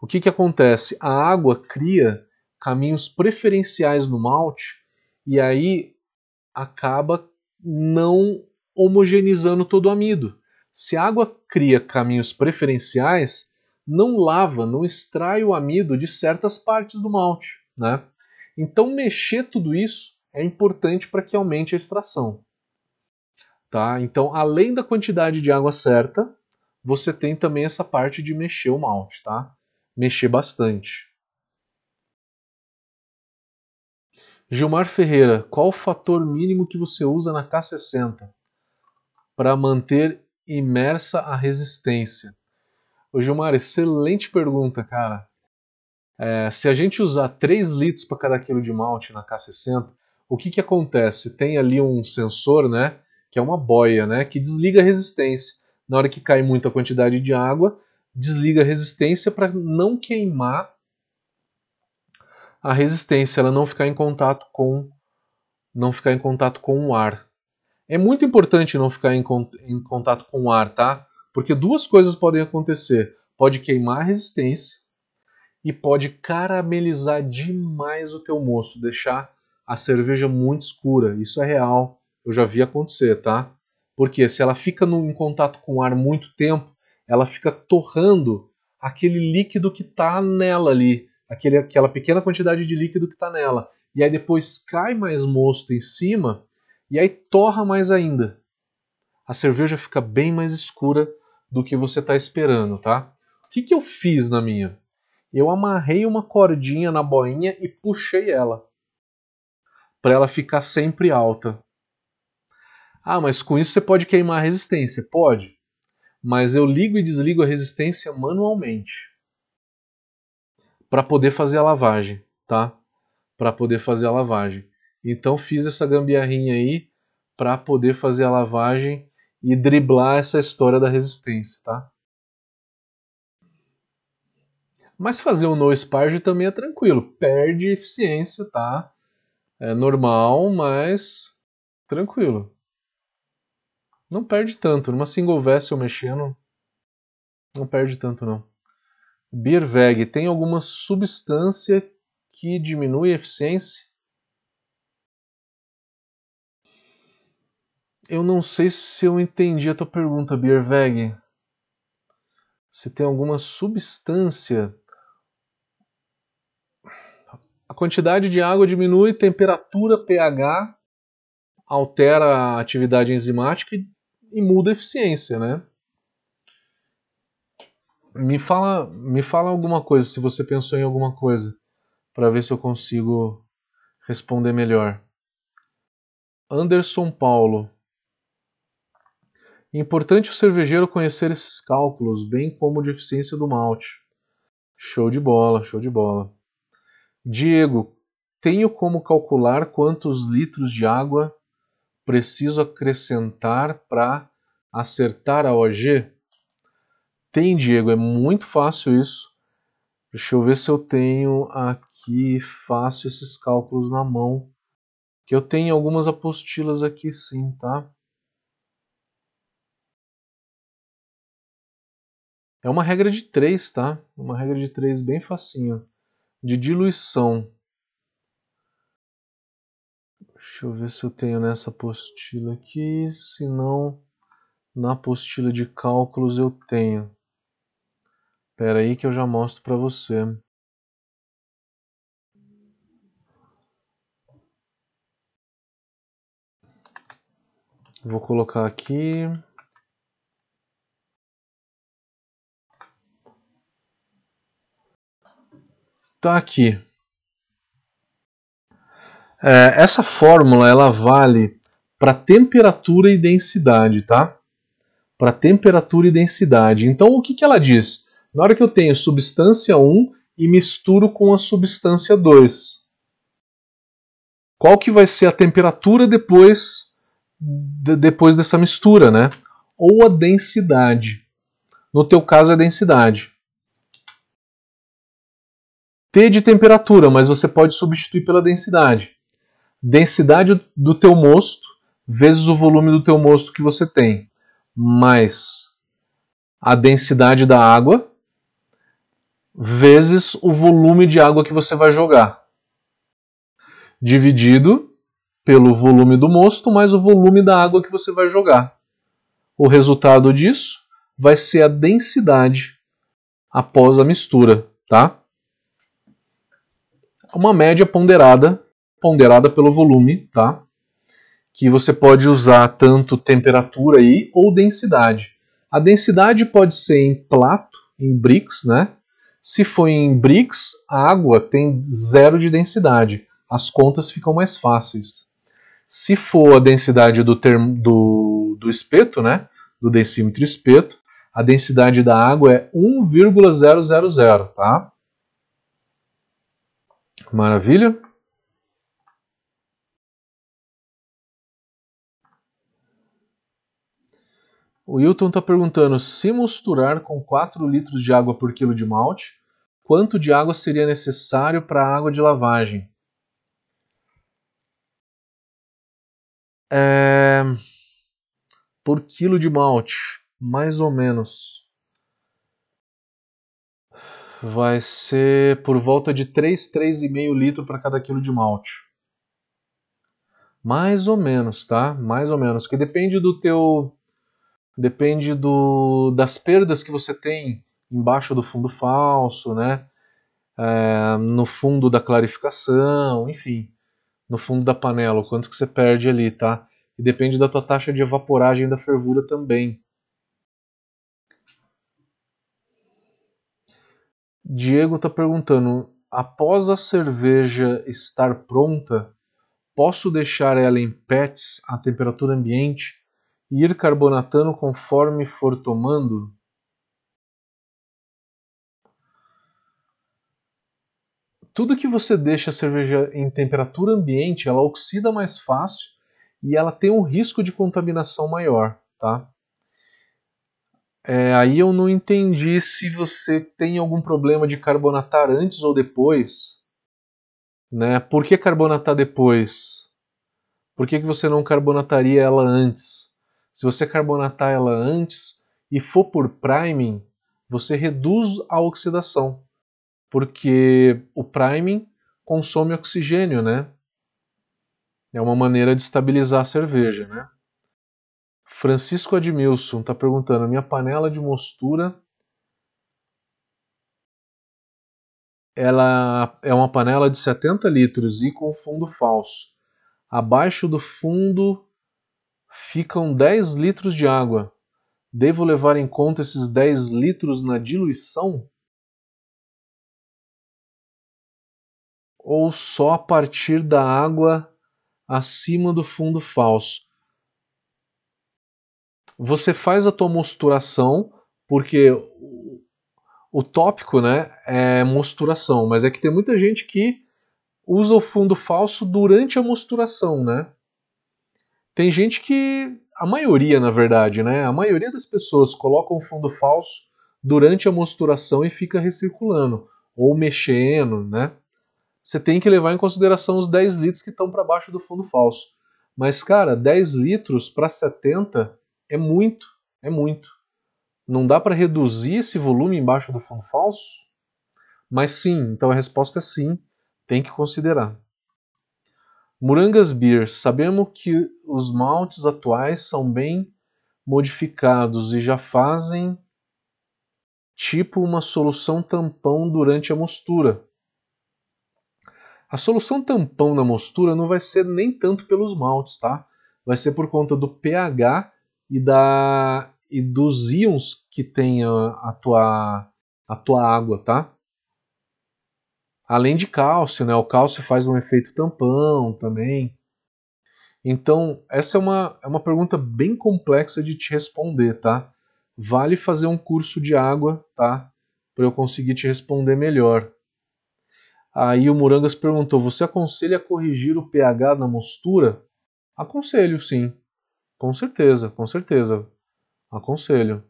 o que, que acontece? A água cria caminhos preferenciais no malte e aí acaba não homogeneizando todo o amido. Se a água cria caminhos preferenciais, não lava, não extrai o amido de certas partes do malte. Né? Então, mexer tudo isso é importante para que aumente a extração. Tá? Então, além da quantidade de água certa, você tem também essa parte de mexer o malte. Tá? Mexer bastante. Gilmar Ferreira, qual o fator mínimo que você usa na K60 para manter imersa a resistência? Ô Gilmar, excelente pergunta, cara. É, se a gente usar 3 litros para cada quilo de malte na K60, o que, que acontece? Tem ali um sensor, né, que é uma boia, né, que desliga a resistência. Na hora que cai muita quantidade de água, desliga a resistência para não queimar a resistência, ela não ficar em contato com não ficar em contato com o ar. É muito importante não ficar em, em contato com o ar, tá? Porque duas coisas podem acontecer. Pode queimar a resistência e pode caramelizar demais o teu moço, deixar a cerveja muito escura. Isso é real, eu já vi acontecer, tá? Porque se ela fica no, em contato com o ar muito tempo, ela fica torrando aquele líquido que está nela ali aquele, aquela pequena quantidade de líquido que está nela. E aí depois cai mais mosto em cima e aí torra mais ainda. A cerveja fica bem mais escura do que você está esperando, tá? O que, que eu fiz na minha? Eu amarrei uma cordinha na boinha e puxei ela para ela ficar sempre alta. Ah, mas com isso você pode queimar a resistência? Pode. Mas eu ligo e desligo a resistência manualmente para poder fazer a lavagem, tá? Para poder fazer a lavagem. Então fiz essa gambiarrinha aí para poder fazer a lavagem e driblar essa história da resistência, tá? Mas fazer o no sparge também é tranquilo, perde eficiência, tá? É normal, mas tranquilo. Não perde tanto, numa single vessel mexendo, não perde tanto não. Bierweg tem alguma substância que diminui a eficiência? Eu não sei se eu entendi a tua pergunta, Bierweg. Se tem alguma substância. A quantidade de água diminui, temperatura, pH altera a atividade enzimática e, e muda a eficiência, né? Me fala, me fala alguma coisa, se você pensou em alguma coisa, para ver se eu consigo responder melhor. Anderson Paulo. Importante o cervejeiro conhecer esses cálculos, bem como de eficiência do malte. Show de bola, show de bola. Diego, tenho como calcular quantos litros de água preciso acrescentar para acertar a OG? Tem, Diego, é muito fácil isso. Deixa eu ver se eu tenho aqui fácil esses cálculos na mão. Que eu tenho algumas apostilas aqui sim, tá? É uma regra de 3, tá? Uma regra de 3 bem facinho. De diluição. Deixa eu ver se eu tenho nessa apostila aqui. Se não, na apostila de cálculos eu tenho. Espera aí que eu já mostro para você. Vou colocar aqui. Tá aqui. É, essa fórmula ela vale para temperatura e densidade, tá? Para temperatura e densidade. Então o que, que ela diz? Na hora que eu tenho substância 1 e misturo com a substância 2, qual que vai ser a temperatura depois, de, depois dessa mistura, né? Ou a densidade. No teu caso é a densidade. T de temperatura, mas você pode substituir pela densidade. Densidade do teu mosto vezes o volume do teu mosto que você tem, mais a densidade da água vezes o volume de água que você vai jogar. Dividido pelo volume do mosto mais o volume da água que você vai jogar. O resultado disso vai ser a densidade após a mistura, tá? uma média ponderada, ponderada pelo volume, tá? Que você pode usar tanto temperatura aí ou densidade. A densidade pode ser em plato, em bricks, né? Se for em bricks, a água tem zero de densidade. As contas ficam mais fáceis. Se for a densidade do, termo, do, do espeto, né? Do decímetro espeto, a densidade da água é 1,000, tá? Maravilha? O Wilton está perguntando: se misturar com 4 litros de água por quilo de malte, quanto de água seria necessário para a água de lavagem? É... Por quilo de malte, mais ou menos vai ser por volta de 3, 3,5 litros para cada quilo de malte. Mais ou menos, tá? Mais ou menos, que depende do teu depende do das perdas que você tem embaixo do fundo falso, né? É, no fundo da clarificação, enfim, no fundo da panela, o quanto que você perde ali, tá? E depende da tua taxa de evaporagem da fervura também. Diego está perguntando: após a cerveja estar pronta, posso deixar ela em PETs a temperatura ambiente e ir carbonatando conforme for tomando? Tudo que você deixa a cerveja em temperatura ambiente, ela oxida mais fácil e ela tem um risco de contaminação maior, tá? É, aí eu não entendi se você tem algum problema de carbonatar antes ou depois. Né? Por que carbonatar depois? Por que, que você não carbonataria ela antes? Se você carbonatar ela antes e for por priming, você reduz a oxidação. Porque o priming consome oxigênio, né? É uma maneira de estabilizar a cerveja, né? Francisco Admilson está perguntando: minha panela de mostura ela é uma panela de 70 litros e com fundo falso. Abaixo do fundo ficam 10 litros de água. Devo levar em conta esses 10 litros na diluição? Ou só a partir da água acima do fundo falso? você faz a tua mosturação, porque o tópico né, é mosturação, mas é que tem muita gente que usa o fundo falso durante a mosturação, né? Tem gente que, a maioria na verdade, né? A maioria das pessoas colocam o fundo falso durante a mosturação e fica recirculando, ou mexendo, né? Você tem que levar em consideração os 10 litros que estão para baixo do fundo falso. Mas, cara, 10 litros para 70 é muito, é muito. Não dá para reduzir esse volume embaixo do fundo falso? Mas sim, então a resposta é sim, tem que considerar. Murangas Beer, sabemos que os maltes atuais são bem modificados e já fazem tipo uma solução tampão durante a mostura. A solução tampão na mostura não vai ser nem tanto pelos maltes, tá? Vai ser por conta do pH e, da, e dos íons que tem a, a, tua, a tua água, tá? Além de cálcio, né? O cálcio faz um efeito tampão também. Então, essa é uma, é uma pergunta bem complexa de te responder, tá? Vale fazer um curso de água, tá? Para eu conseguir te responder melhor. Aí o Murangas perguntou: Você aconselha corrigir o pH na mostura? Aconselho, sim. Com certeza, com certeza. Aconselho.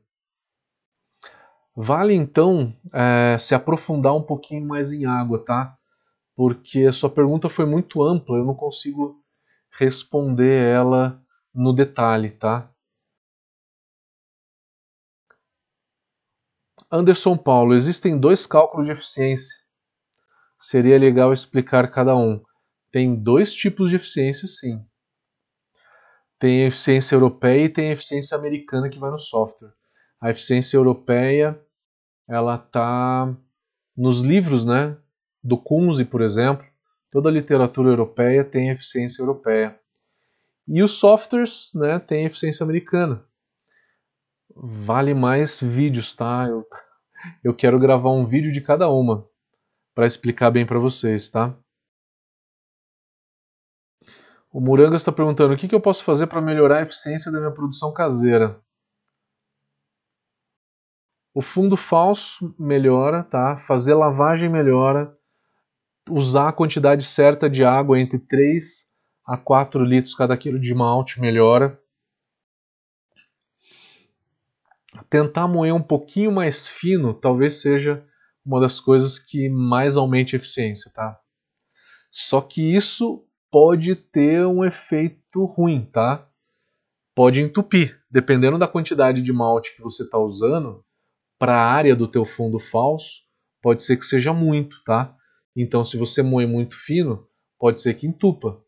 Vale então é, se aprofundar um pouquinho mais em água, tá? Porque a sua pergunta foi muito ampla, eu não consigo responder ela no detalhe, tá? Anderson Paulo, existem dois cálculos de eficiência seria legal explicar cada um. Tem dois tipos de eficiência, sim. Tem a eficiência europeia e tem a eficiência americana que vai no software. A eficiência europeia, ela tá nos livros, né? Do Kunze, por exemplo. Toda a literatura europeia tem eficiência europeia. E os softwares, né, tem eficiência americana. Vale mais vídeos, tá? Eu, eu quero gravar um vídeo de cada uma para explicar bem para vocês, tá? O Muranga está perguntando o que, que eu posso fazer para melhorar a eficiência da minha produção caseira. O fundo falso melhora, tá? Fazer lavagem melhora. Usar a quantidade certa de água entre 3 a 4 litros cada quilo de malte melhora. Tentar moer um pouquinho mais fino talvez seja uma das coisas que mais aumenta a eficiência, tá? Só que isso pode ter um efeito ruim, tá? Pode entupir, dependendo da quantidade de malte que você está usando, para a área do teu fundo falso, pode ser que seja muito, tá? Então, se você moe muito fino, pode ser que entupa.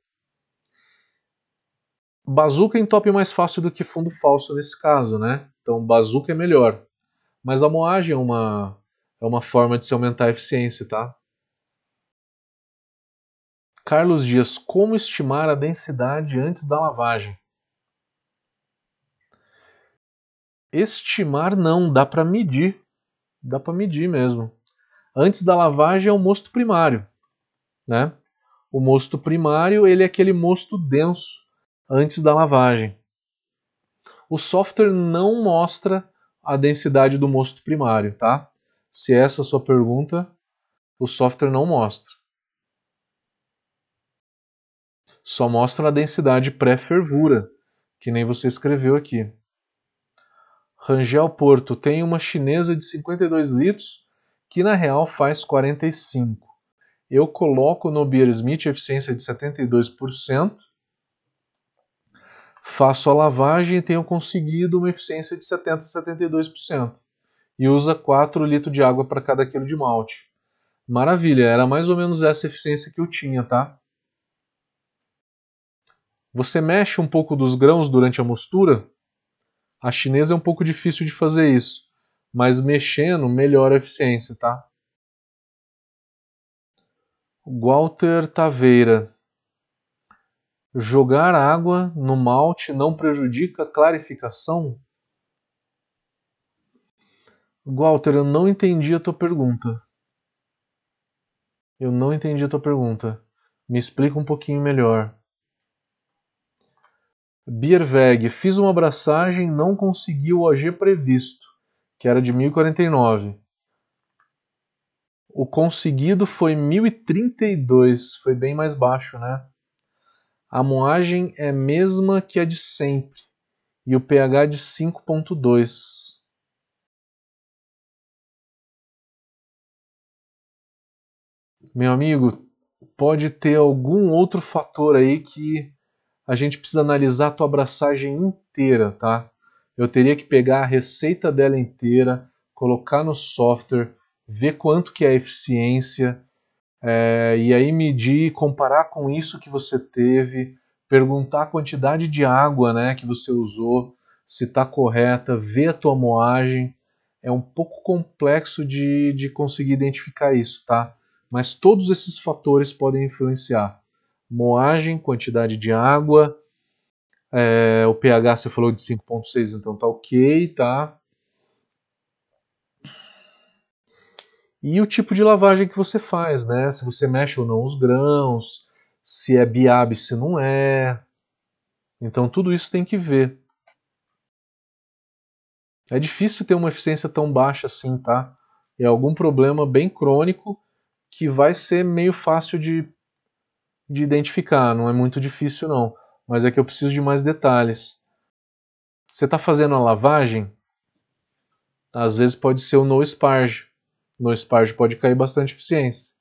Bazuca entope mais fácil do que fundo falso nesse caso, né? Então, bazuca é melhor. Mas a moagem é uma é uma forma de se aumentar a eficiência, tá? Carlos Dias, como estimar a densidade antes da lavagem? Estimar não, dá para medir. Dá para medir mesmo. Antes da lavagem é o mosto primário, né? O mosto primário, ele é aquele mosto denso antes da lavagem. O software não mostra a densidade do mosto primário, tá? Se essa é a sua pergunta, o software não mostra. Só mostra a densidade pré-fervura, que nem você escreveu aqui. Rangel Porto tem uma chinesa de 52 litros que na real faz 45. Eu coloco no Beer Smith eficiência de 72%, faço a lavagem e tenho conseguido uma eficiência de 70 a 72% e usa 4 litros de água para cada quilo de malte. Maravilha, era mais ou menos essa eficiência que eu tinha, tá? Você mexe um pouco dos grãos durante a mostura? A chinesa é um pouco difícil de fazer isso, mas mexendo melhora a eficiência, tá? Walter Taveira. Jogar água no malte não prejudica a clarificação? Walter, eu não entendi a tua pergunta. Eu não entendi a tua pergunta. Me explica um pouquinho melhor. Bierweg, fiz uma abraçagem não consegui o AG previsto, que era de 1049. O conseguido foi 1032, foi bem mais baixo, né? A moagem é a mesma que a de sempre, e o pH é de 5.2. Meu amigo, pode ter algum outro fator aí que a gente precisa analisar a tua abraçagem inteira, tá? Eu teria que pegar a receita dela inteira, colocar no software, ver quanto que é a eficiência, é, e aí medir, comparar com isso que você teve, perguntar a quantidade de água né, que você usou, se está correta, ver a tua moagem. É um pouco complexo de, de conseguir identificar isso, tá? Mas todos esses fatores podem influenciar. Moagem, quantidade de água, é, o pH você falou de 5.6, então tá ok, tá? E o tipo de lavagem que você faz, né? Se você mexe ou não os grãos, se é biab, se não é. Então tudo isso tem que ver. É difícil ter uma eficiência tão baixa assim, tá? É algum problema bem crônico que vai ser meio fácil de, de identificar, não é muito difícil não, mas é que eu preciso de mais detalhes. Você está fazendo a lavagem? Às vezes pode ser o no sparge. No sparge pode cair bastante eficiência.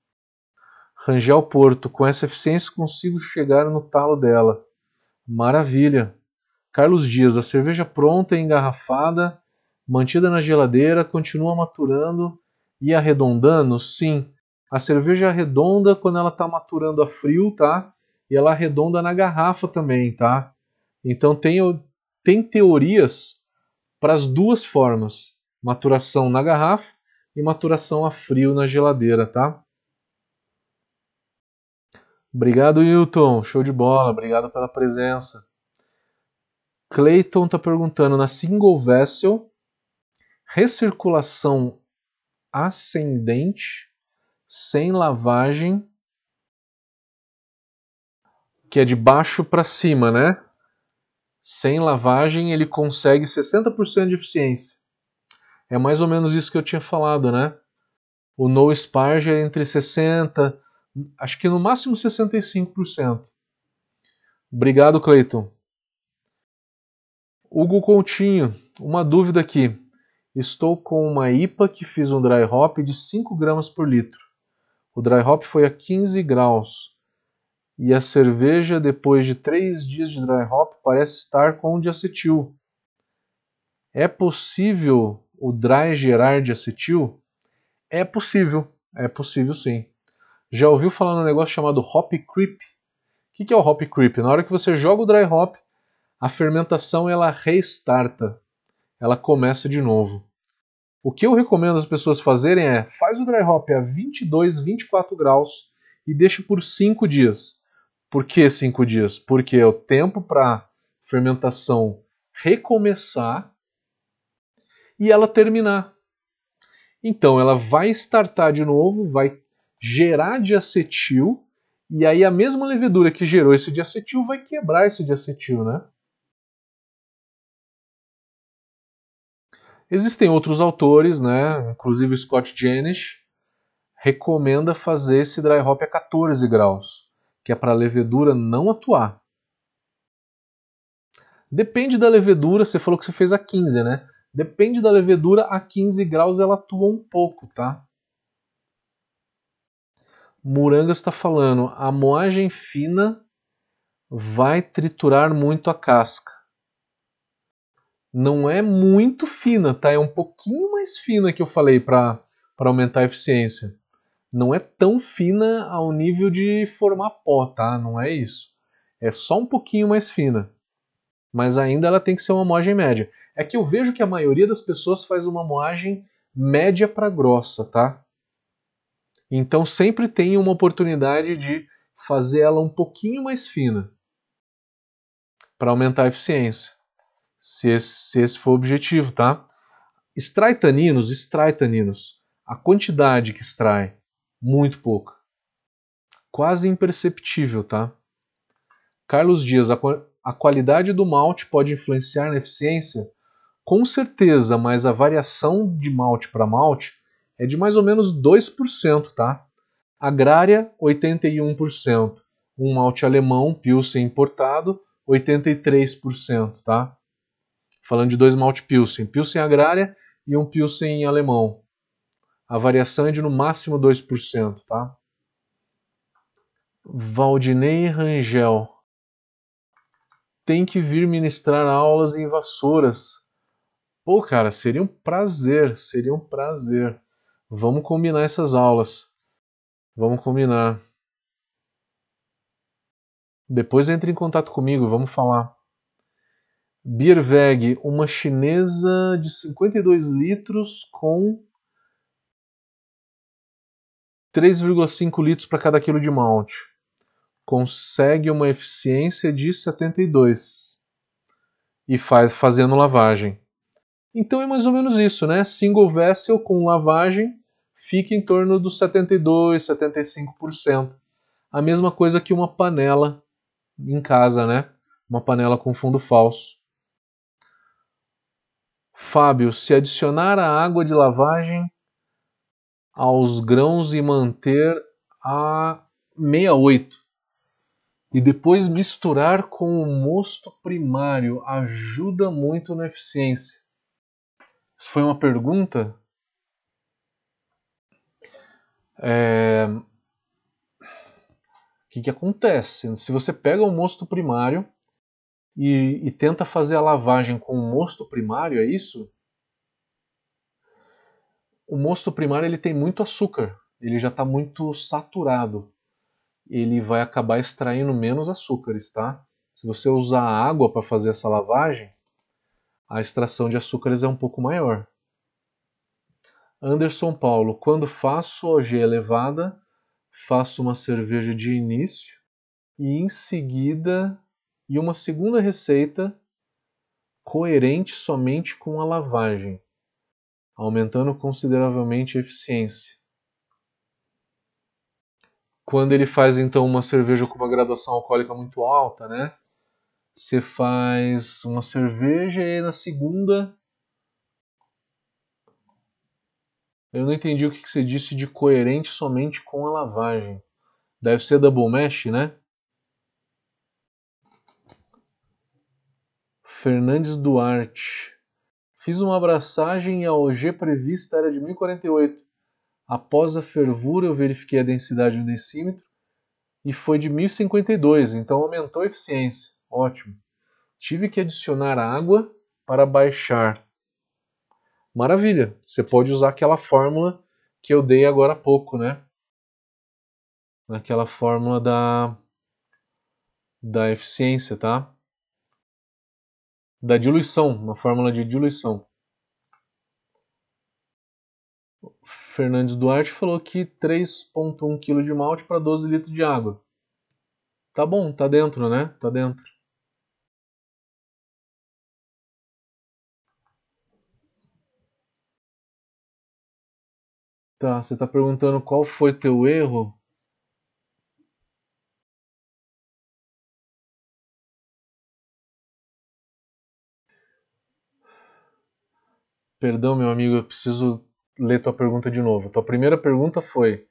Rangel Porto, com essa eficiência consigo chegar no talo dela. Maravilha. Carlos Dias, a cerveja pronta e engarrafada, mantida na geladeira, continua maturando e arredondando? Sim. A cerveja arredonda quando ela está maturando a frio, tá? E ela arredonda na garrafa também, tá? Então tem, tem teorias para as duas formas: maturação na garrafa e maturação a frio na geladeira, tá? Obrigado, Hilton. Show de bola. Obrigado pela presença. Clayton está perguntando na single vessel, recirculação ascendente, sem lavagem, que é de baixo para cima, né? Sem lavagem ele consegue 60% de eficiência. É mais ou menos isso que eu tinha falado, né? O no sparge é entre 60, acho que no máximo 65%. Obrigado, Cleiton. Hugo Coutinho, uma dúvida aqui. Estou com uma IPA que fiz um dry hop de 5 gramas por litro. O dry hop foi a 15 graus. E a cerveja, depois de 3 dias de dry hop, parece estar com diacetil. É possível o dry gerar diacetil? É possível, é possível sim. Já ouviu falar num negócio chamado hop creep? O que é o hop creep? Na hora que você joga o dry hop, a fermentação ela restarta, ela começa de novo. O que eu recomendo as pessoas fazerem é faz o dry hop a 22, 24 graus e deixa por 5 dias. Por que 5 dias? Porque é o tempo para fermentação recomeçar e ela terminar. Então ela vai startar de novo, vai gerar diacetil e aí a mesma levedura que gerou esse diacetil vai quebrar esse diacetil, né? Existem outros autores, né? Inclusive o Scott Janish recomenda fazer esse dry hop a 14 graus, que é para a levedura não atuar. Depende da levedura, você falou que você fez a 15, né? Depende da levedura, a 15 graus ela atua um pouco, tá? Muranga está falando, a moagem fina vai triturar muito a casca não é muito fina, tá? É um pouquinho mais fina que eu falei para aumentar a eficiência. Não é tão fina ao nível de formar pó, tá? Não é isso. É só um pouquinho mais fina. Mas ainda ela tem que ser uma moagem média. É que eu vejo que a maioria das pessoas faz uma moagem média para grossa, tá? Então sempre tem uma oportunidade de fazer ela um pouquinho mais fina para aumentar a eficiência se esse, se esse for o objetivo, tá? Extrai taninos, extrai taninos. A quantidade que extrai, muito pouca. Quase imperceptível, tá? Carlos Dias, a, a qualidade do malte pode influenciar na eficiência? Com certeza, mas a variação de malte para malte é de mais ou menos 2%, tá? Agrária, 81%. Um malte alemão, Pilsen importado, 83%, tá? Falando de dois malte Pilsen, Pilsen agrária e um Pilsen alemão. A variação é de no máximo 2%, tá? Valdinei Rangel. Tem que vir ministrar aulas em Vassouras. Pô, cara, seria um prazer, seria um prazer. Vamos combinar essas aulas. Vamos combinar. Depois entre em contato comigo, vamos falar. Bierweg, uma chinesa de 52 litros com 3,5 litros para cada quilo de malte. Consegue uma eficiência de 72 e faz fazendo lavagem. Então é mais ou menos isso, né? Single vessel com lavagem fica em torno dos 72, 75%. A mesma coisa que uma panela em casa, né? Uma panela com fundo falso. Fábio, se adicionar a água de lavagem aos grãos e manter a 68 e depois misturar com o mosto primário ajuda muito na eficiência. Isso foi uma pergunta? É... O que, que acontece? Se você pega o mosto primário e, e tenta fazer a lavagem com o mosto primário, é isso? O mosto primário ele tem muito açúcar, ele já está muito saturado. Ele vai acabar extraindo menos açúcares, tá? Se você usar água para fazer essa lavagem, a extração de açúcares é um pouco maior. Anderson Paulo, quando faço OG elevada, faço uma cerveja de início e em seguida e uma segunda receita coerente somente com a lavagem, aumentando consideravelmente a eficiência. Quando ele faz então uma cerveja com uma graduação alcoólica muito alta, né? Você faz uma cerveja e na segunda Eu não entendi o que você disse de coerente somente com a lavagem. Deve ser double mesh, né? Fernandes Duarte. Fiz uma abraçagem e a OG prevista era de 1048. Após a fervura eu verifiquei a densidade no decímetro e foi de 1052, então aumentou a eficiência. Ótimo. Tive que adicionar água para baixar. Maravilha. Você pode usar aquela fórmula que eu dei agora há pouco, né? Aquela fórmula da da eficiência, tá? Da diluição, uma fórmula de diluição. Fernandes Duarte falou que 3,1 kg de malte para 12 litros de água. Tá bom, tá dentro, né? Tá dentro. Tá, você tá perguntando qual foi teu erro? Perdão, meu amigo, eu preciso ler tua pergunta de novo. Tua primeira pergunta foi: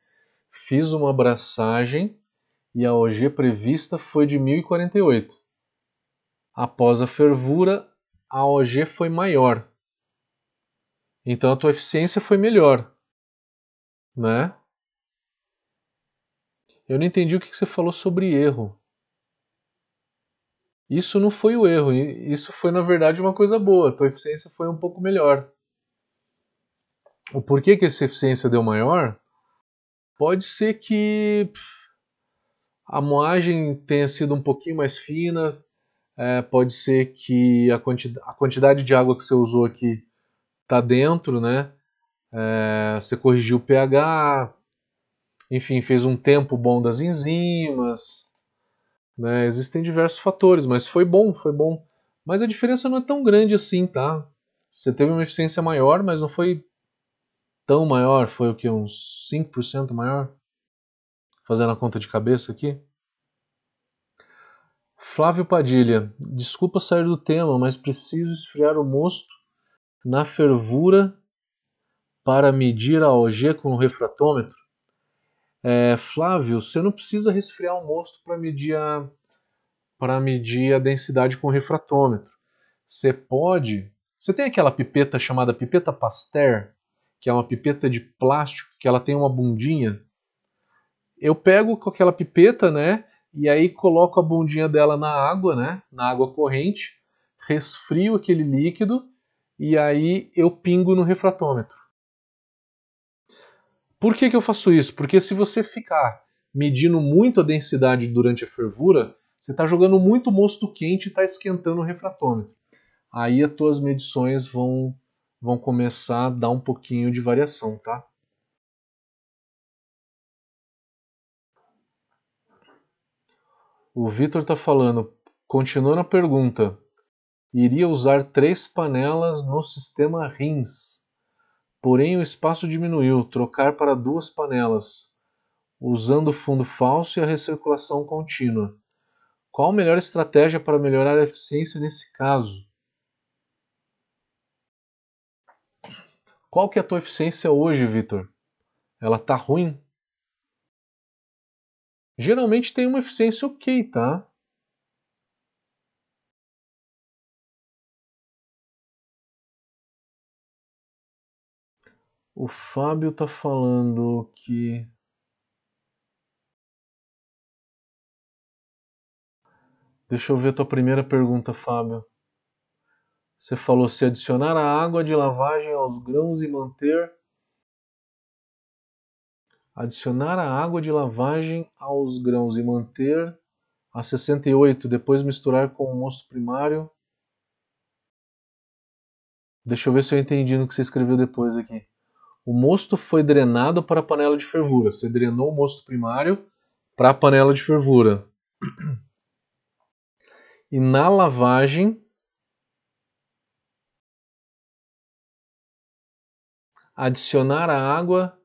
fiz uma abraçagem e a OG prevista foi de 1048. Após a fervura, a OG foi maior. Então a tua eficiência foi melhor, né? Eu não entendi o que você falou sobre erro. Isso não foi o erro, isso foi na verdade uma coisa boa. Tua eficiência foi um pouco melhor. O porquê que essa eficiência deu maior? Pode ser que a moagem tenha sido um pouquinho mais fina, é, pode ser que a, quanti a, quantidade de água que você usou aqui está dentro, né? É, você corrigiu o pH, enfim, fez um tempo bom das enzimas, né? Existem diversos fatores, mas foi bom, foi bom. Mas a diferença não é tão grande assim, tá? Você teve uma eficiência maior, mas não foi tão maior, foi o que? Uns 5% maior? Fazendo a conta de cabeça aqui. Flávio Padilha, desculpa sair do tema, mas preciso esfriar o mosto na fervura para medir a OG com o refratômetro. É, Flávio, você não precisa resfriar o mosto para medir a para medir a densidade com o refratômetro. Você pode. Você tem aquela pipeta chamada pipeta Pasteur, que é uma pipeta de plástico, que ela tem uma bundinha. eu pego com aquela pipeta, né? E aí coloco a bundinha dela na água, né? Na água corrente, resfrio aquele líquido e aí eu pingo no refratômetro. Por que, que eu faço isso? Porque se você ficar medindo muito a densidade durante a fervura, você está jogando muito mosto quente e está esquentando o refratômetro. Aí as tuas medições vão, vão começar a dar um pouquinho de variação, tá? O Vitor está falando, continuando a pergunta, iria usar três panelas no sistema RINS, porém o espaço diminuiu, trocar para duas panelas, usando o fundo falso e a recirculação contínua. Qual a melhor estratégia para melhorar a eficiência nesse caso? Qual que é a tua eficiência hoje, Vitor? Ela tá ruim? Geralmente tem uma eficiência ok, tá? O Fábio tá falando que Deixa eu ver a tua primeira pergunta, Fábio. Você falou se adicionar a água de lavagem aos grãos e manter. Adicionar a água de lavagem aos grãos e manter a 68, depois misturar com o mosto primário. Deixa eu ver se eu entendi no que você escreveu depois aqui. O mosto foi drenado para a panela de fervura. Você drenou o mosto primário para a panela de fervura. E na lavagem, adicionar a água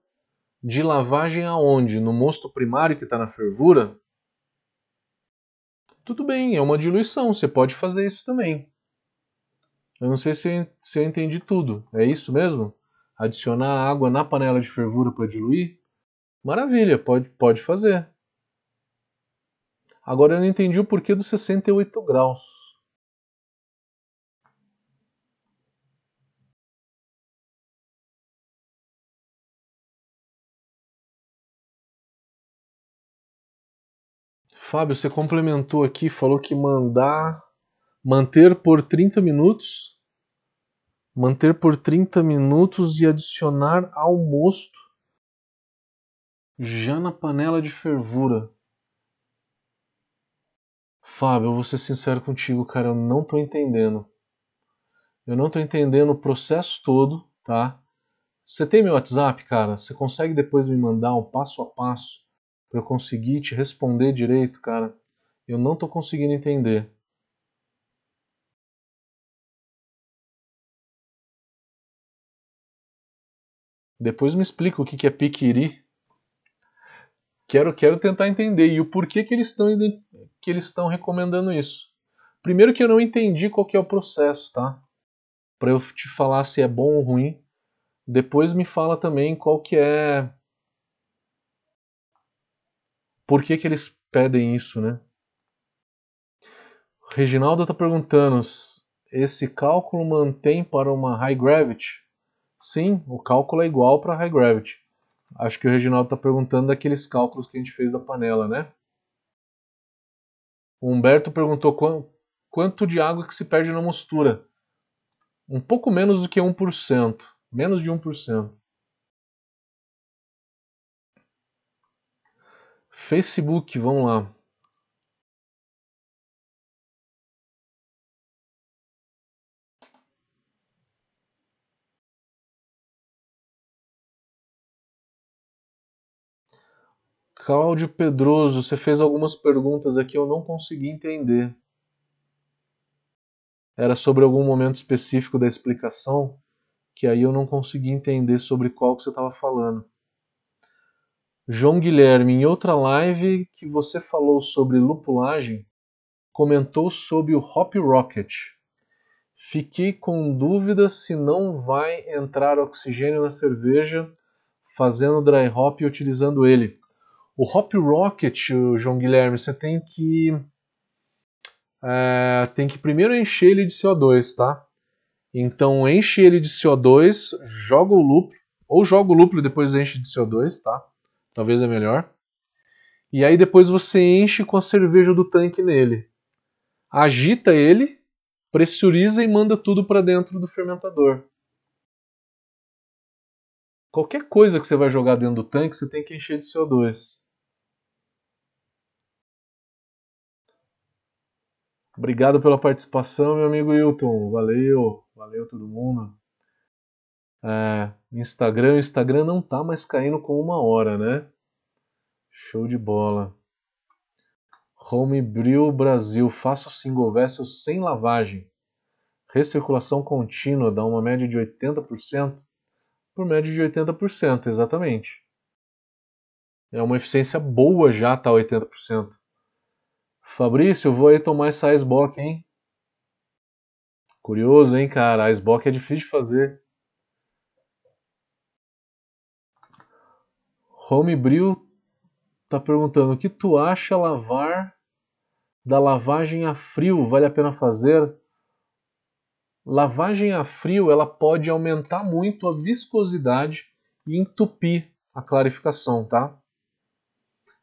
de lavagem aonde? No mosto primário que está na fervura? Tudo bem, é uma diluição, você pode fazer isso também. Eu não sei se eu, se eu entendi tudo. É isso mesmo? Adicionar água na panela de fervura para diluir? Maravilha, pode, pode fazer. Agora eu não entendi o porquê dos 68 graus. Fábio, você complementou aqui, falou que mandar manter por 30 minutos, manter por 30 minutos e adicionar ao mosto já na panela de fervura. Fábio, eu vou ser sincero contigo, cara, eu não tô entendendo. Eu não tô entendendo o processo todo, tá? Você tem meu WhatsApp, cara? Você consegue depois me mandar um passo a passo para eu conseguir te responder direito, cara? Eu não tô conseguindo entender. Depois me explica o que é piquiri. Quero, quero tentar entender e o porquê que eles estão que eles estão recomendando isso. Primeiro que eu não entendi qual que é o processo, tá? Para eu te falar se é bom ou ruim. Depois me fala também qual que é por que, que eles pedem isso, né? Reginaldo está perguntando: esse cálculo mantém para uma high gravity? Sim, o cálculo é igual para high gravity. Acho que o Reginaldo está perguntando daqueles cálculos que a gente fez da panela, né? O Humberto perguntou quanto de água que se perde na mostura. Um pouco menos do que 1%. Menos de 1%. Facebook, vamos lá. Cláudio Pedroso, você fez algumas perguntas aqui, eu não consegui entender. Era sobre algum momento específico da explicação, que aí eu não consegui entender sobre qual que você estava falando. João Guilherme, em outra live que você falou sobre lupulagem, comentou sobre o Hop Rocket. Fiquei com dúvida se não vai entrar oxigênio na cerveja fazendo dry hop e utilizando ele. O Hop Rocket, João Guilherme, você tem que é, tem que primeiro encher ele de CO2, tá? Então enche ele de CO2, joga o lúpulo, ou joga o lúpulo e depois enche de CO2, tá? Talvez é melhor. E aí depois você enche com a cerveja do tanque nele. Agita ele, pressuriza e manda tudo para dentro do fermentador. Qualquer coisa que você vai jogar dentro do tanque, você tem que encher de CO2. Obrigado pela participação, meu amigo Hilton. Valeu, valeu todo mundo. É, Instagram, o Instagram não tá mais caindo com uma hora, né? Show de bola. Homebrew Brasil, faço single vessel sem lavagem. Recirculação contínua dá uma média de 80%. Por média de 80%, exatamente. É uma eficiência boa já, tá 80%. Fabrício, eu vou aí tomar essa Icebox, hein? Curioso, hein, cara? A Icebox é difícil de fazer. Homebrew tá perguntando: o que tu acha lavar da lavagem a frio? Vale a pena fazer? Lavagem a frio ela pode aumentar muito a viscosidade e entupir a clarificação, tá?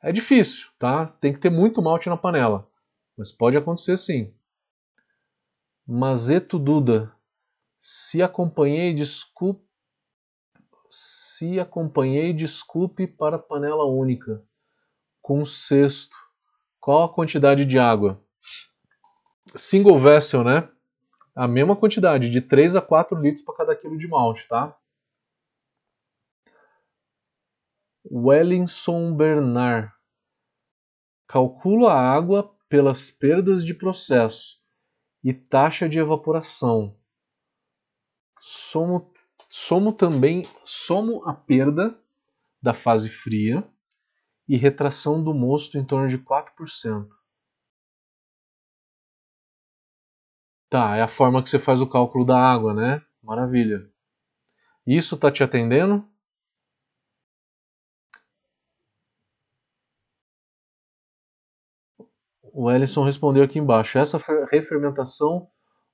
É difícil, tá? Tem que ter muito malte na panela, mas pode acontecer sim. Mazeto Duda, se acompanhei, desculpe, se acompanhei, desculpe para panela única com cesto. Qual a quantidade de água? Single vessel, né? A mesma quantidade, de 3 a 4 litros para cada quilo de malte, tá? Wellington Bernard. Calculo a água pelas perdas de processo e taxa de evaporação. Somo, somo também somo a perda da fase fria e retração do mosto em torno de 4%. Tá, é a forma que você faz o cálculo da água, né? Maravilha. Isso tá te atendendo? O Ellison respondeu aqui embaixo. Essa refermentação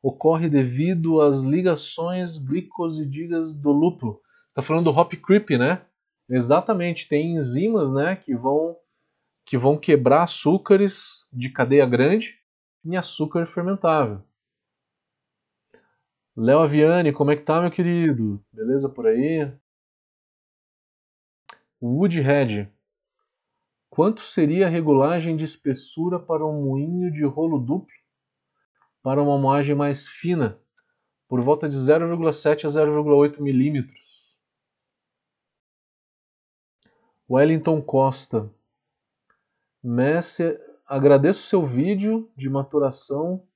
ocorre devido às ligações glicosidígenas do lúpulo. Você está falando do hop creep, né? Exatamente, tem enzimas, né, que vão que vão quebrar açúcares de cadeia grande em açúcar fermentável. Léo Aviane, como é que tá, meu querido? Beleza por aí? Woodhead. Quanto seria a regulagem de espessura para um moinho de rolo duplo para uma moagem mais fina? Por volta de 0,7 a 0,8 milímetros. Wellington Costa. Messi, agradeço seu vídeo de maturação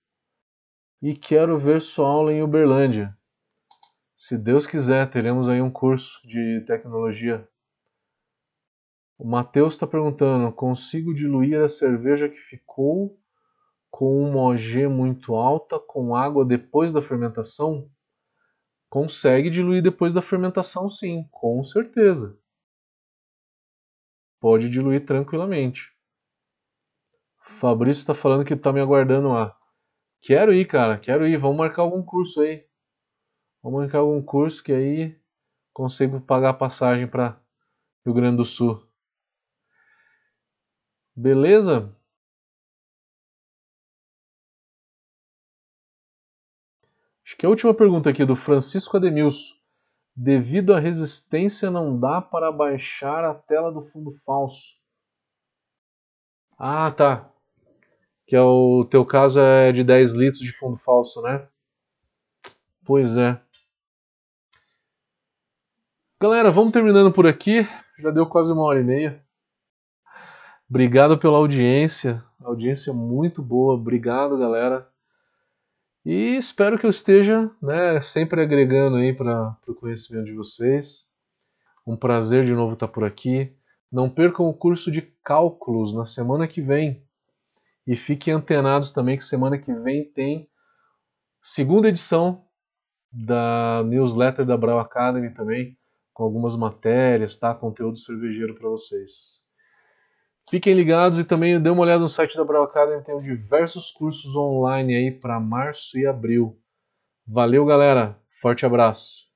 e quero ver sua aula em Uberlândia. Se Deus quiser, teremos aí um curso de tecnologia. O Matheus está perguntando: consigo diluir a cerveja que ficou com uma OG muito alta com água depois da fermentação? Consegue diluir depois da fermentação, sim, com certeza pode diluir tranquilamente. Fabrício está falando que está me aguardando lá. Quero ir, cara, quero ir. Vamos marcar algum curso aí. Vamos marcar algum curso que aí consigo pagar a passagem para Rio Grande do Sul. Beleza? Acho que a última pergunta aqui do Francisco Ademilson. Devido à resistência, não dá para baixar a tela do fundo falso. Ah, tá. Que é o teu caso é de 10 litros de fundo falso, né? Pois é. Galera, vamos terminando por aqui. Já deu quase uma hora e meia. Obrigado pela audiência. audiência muito boa. Obrigado, galera. E espero que eu esteja né, sempre agregando aí para o conhecimento de vocês. Um prazer de novo estar por aqui. Não percam o curso de cálculos na semana que vem. E fiquem antenados também que semana que vem tem segunda edição da newsletter da Brau Academy também, com algumas matérias, tá? Conteúdo cervejeiro para vocês. Fiquem ligados e também dê uma olhada no site da Brau Academy, tem diversos cursos online aí para março e abril. Valeu, galera. Forte abraço.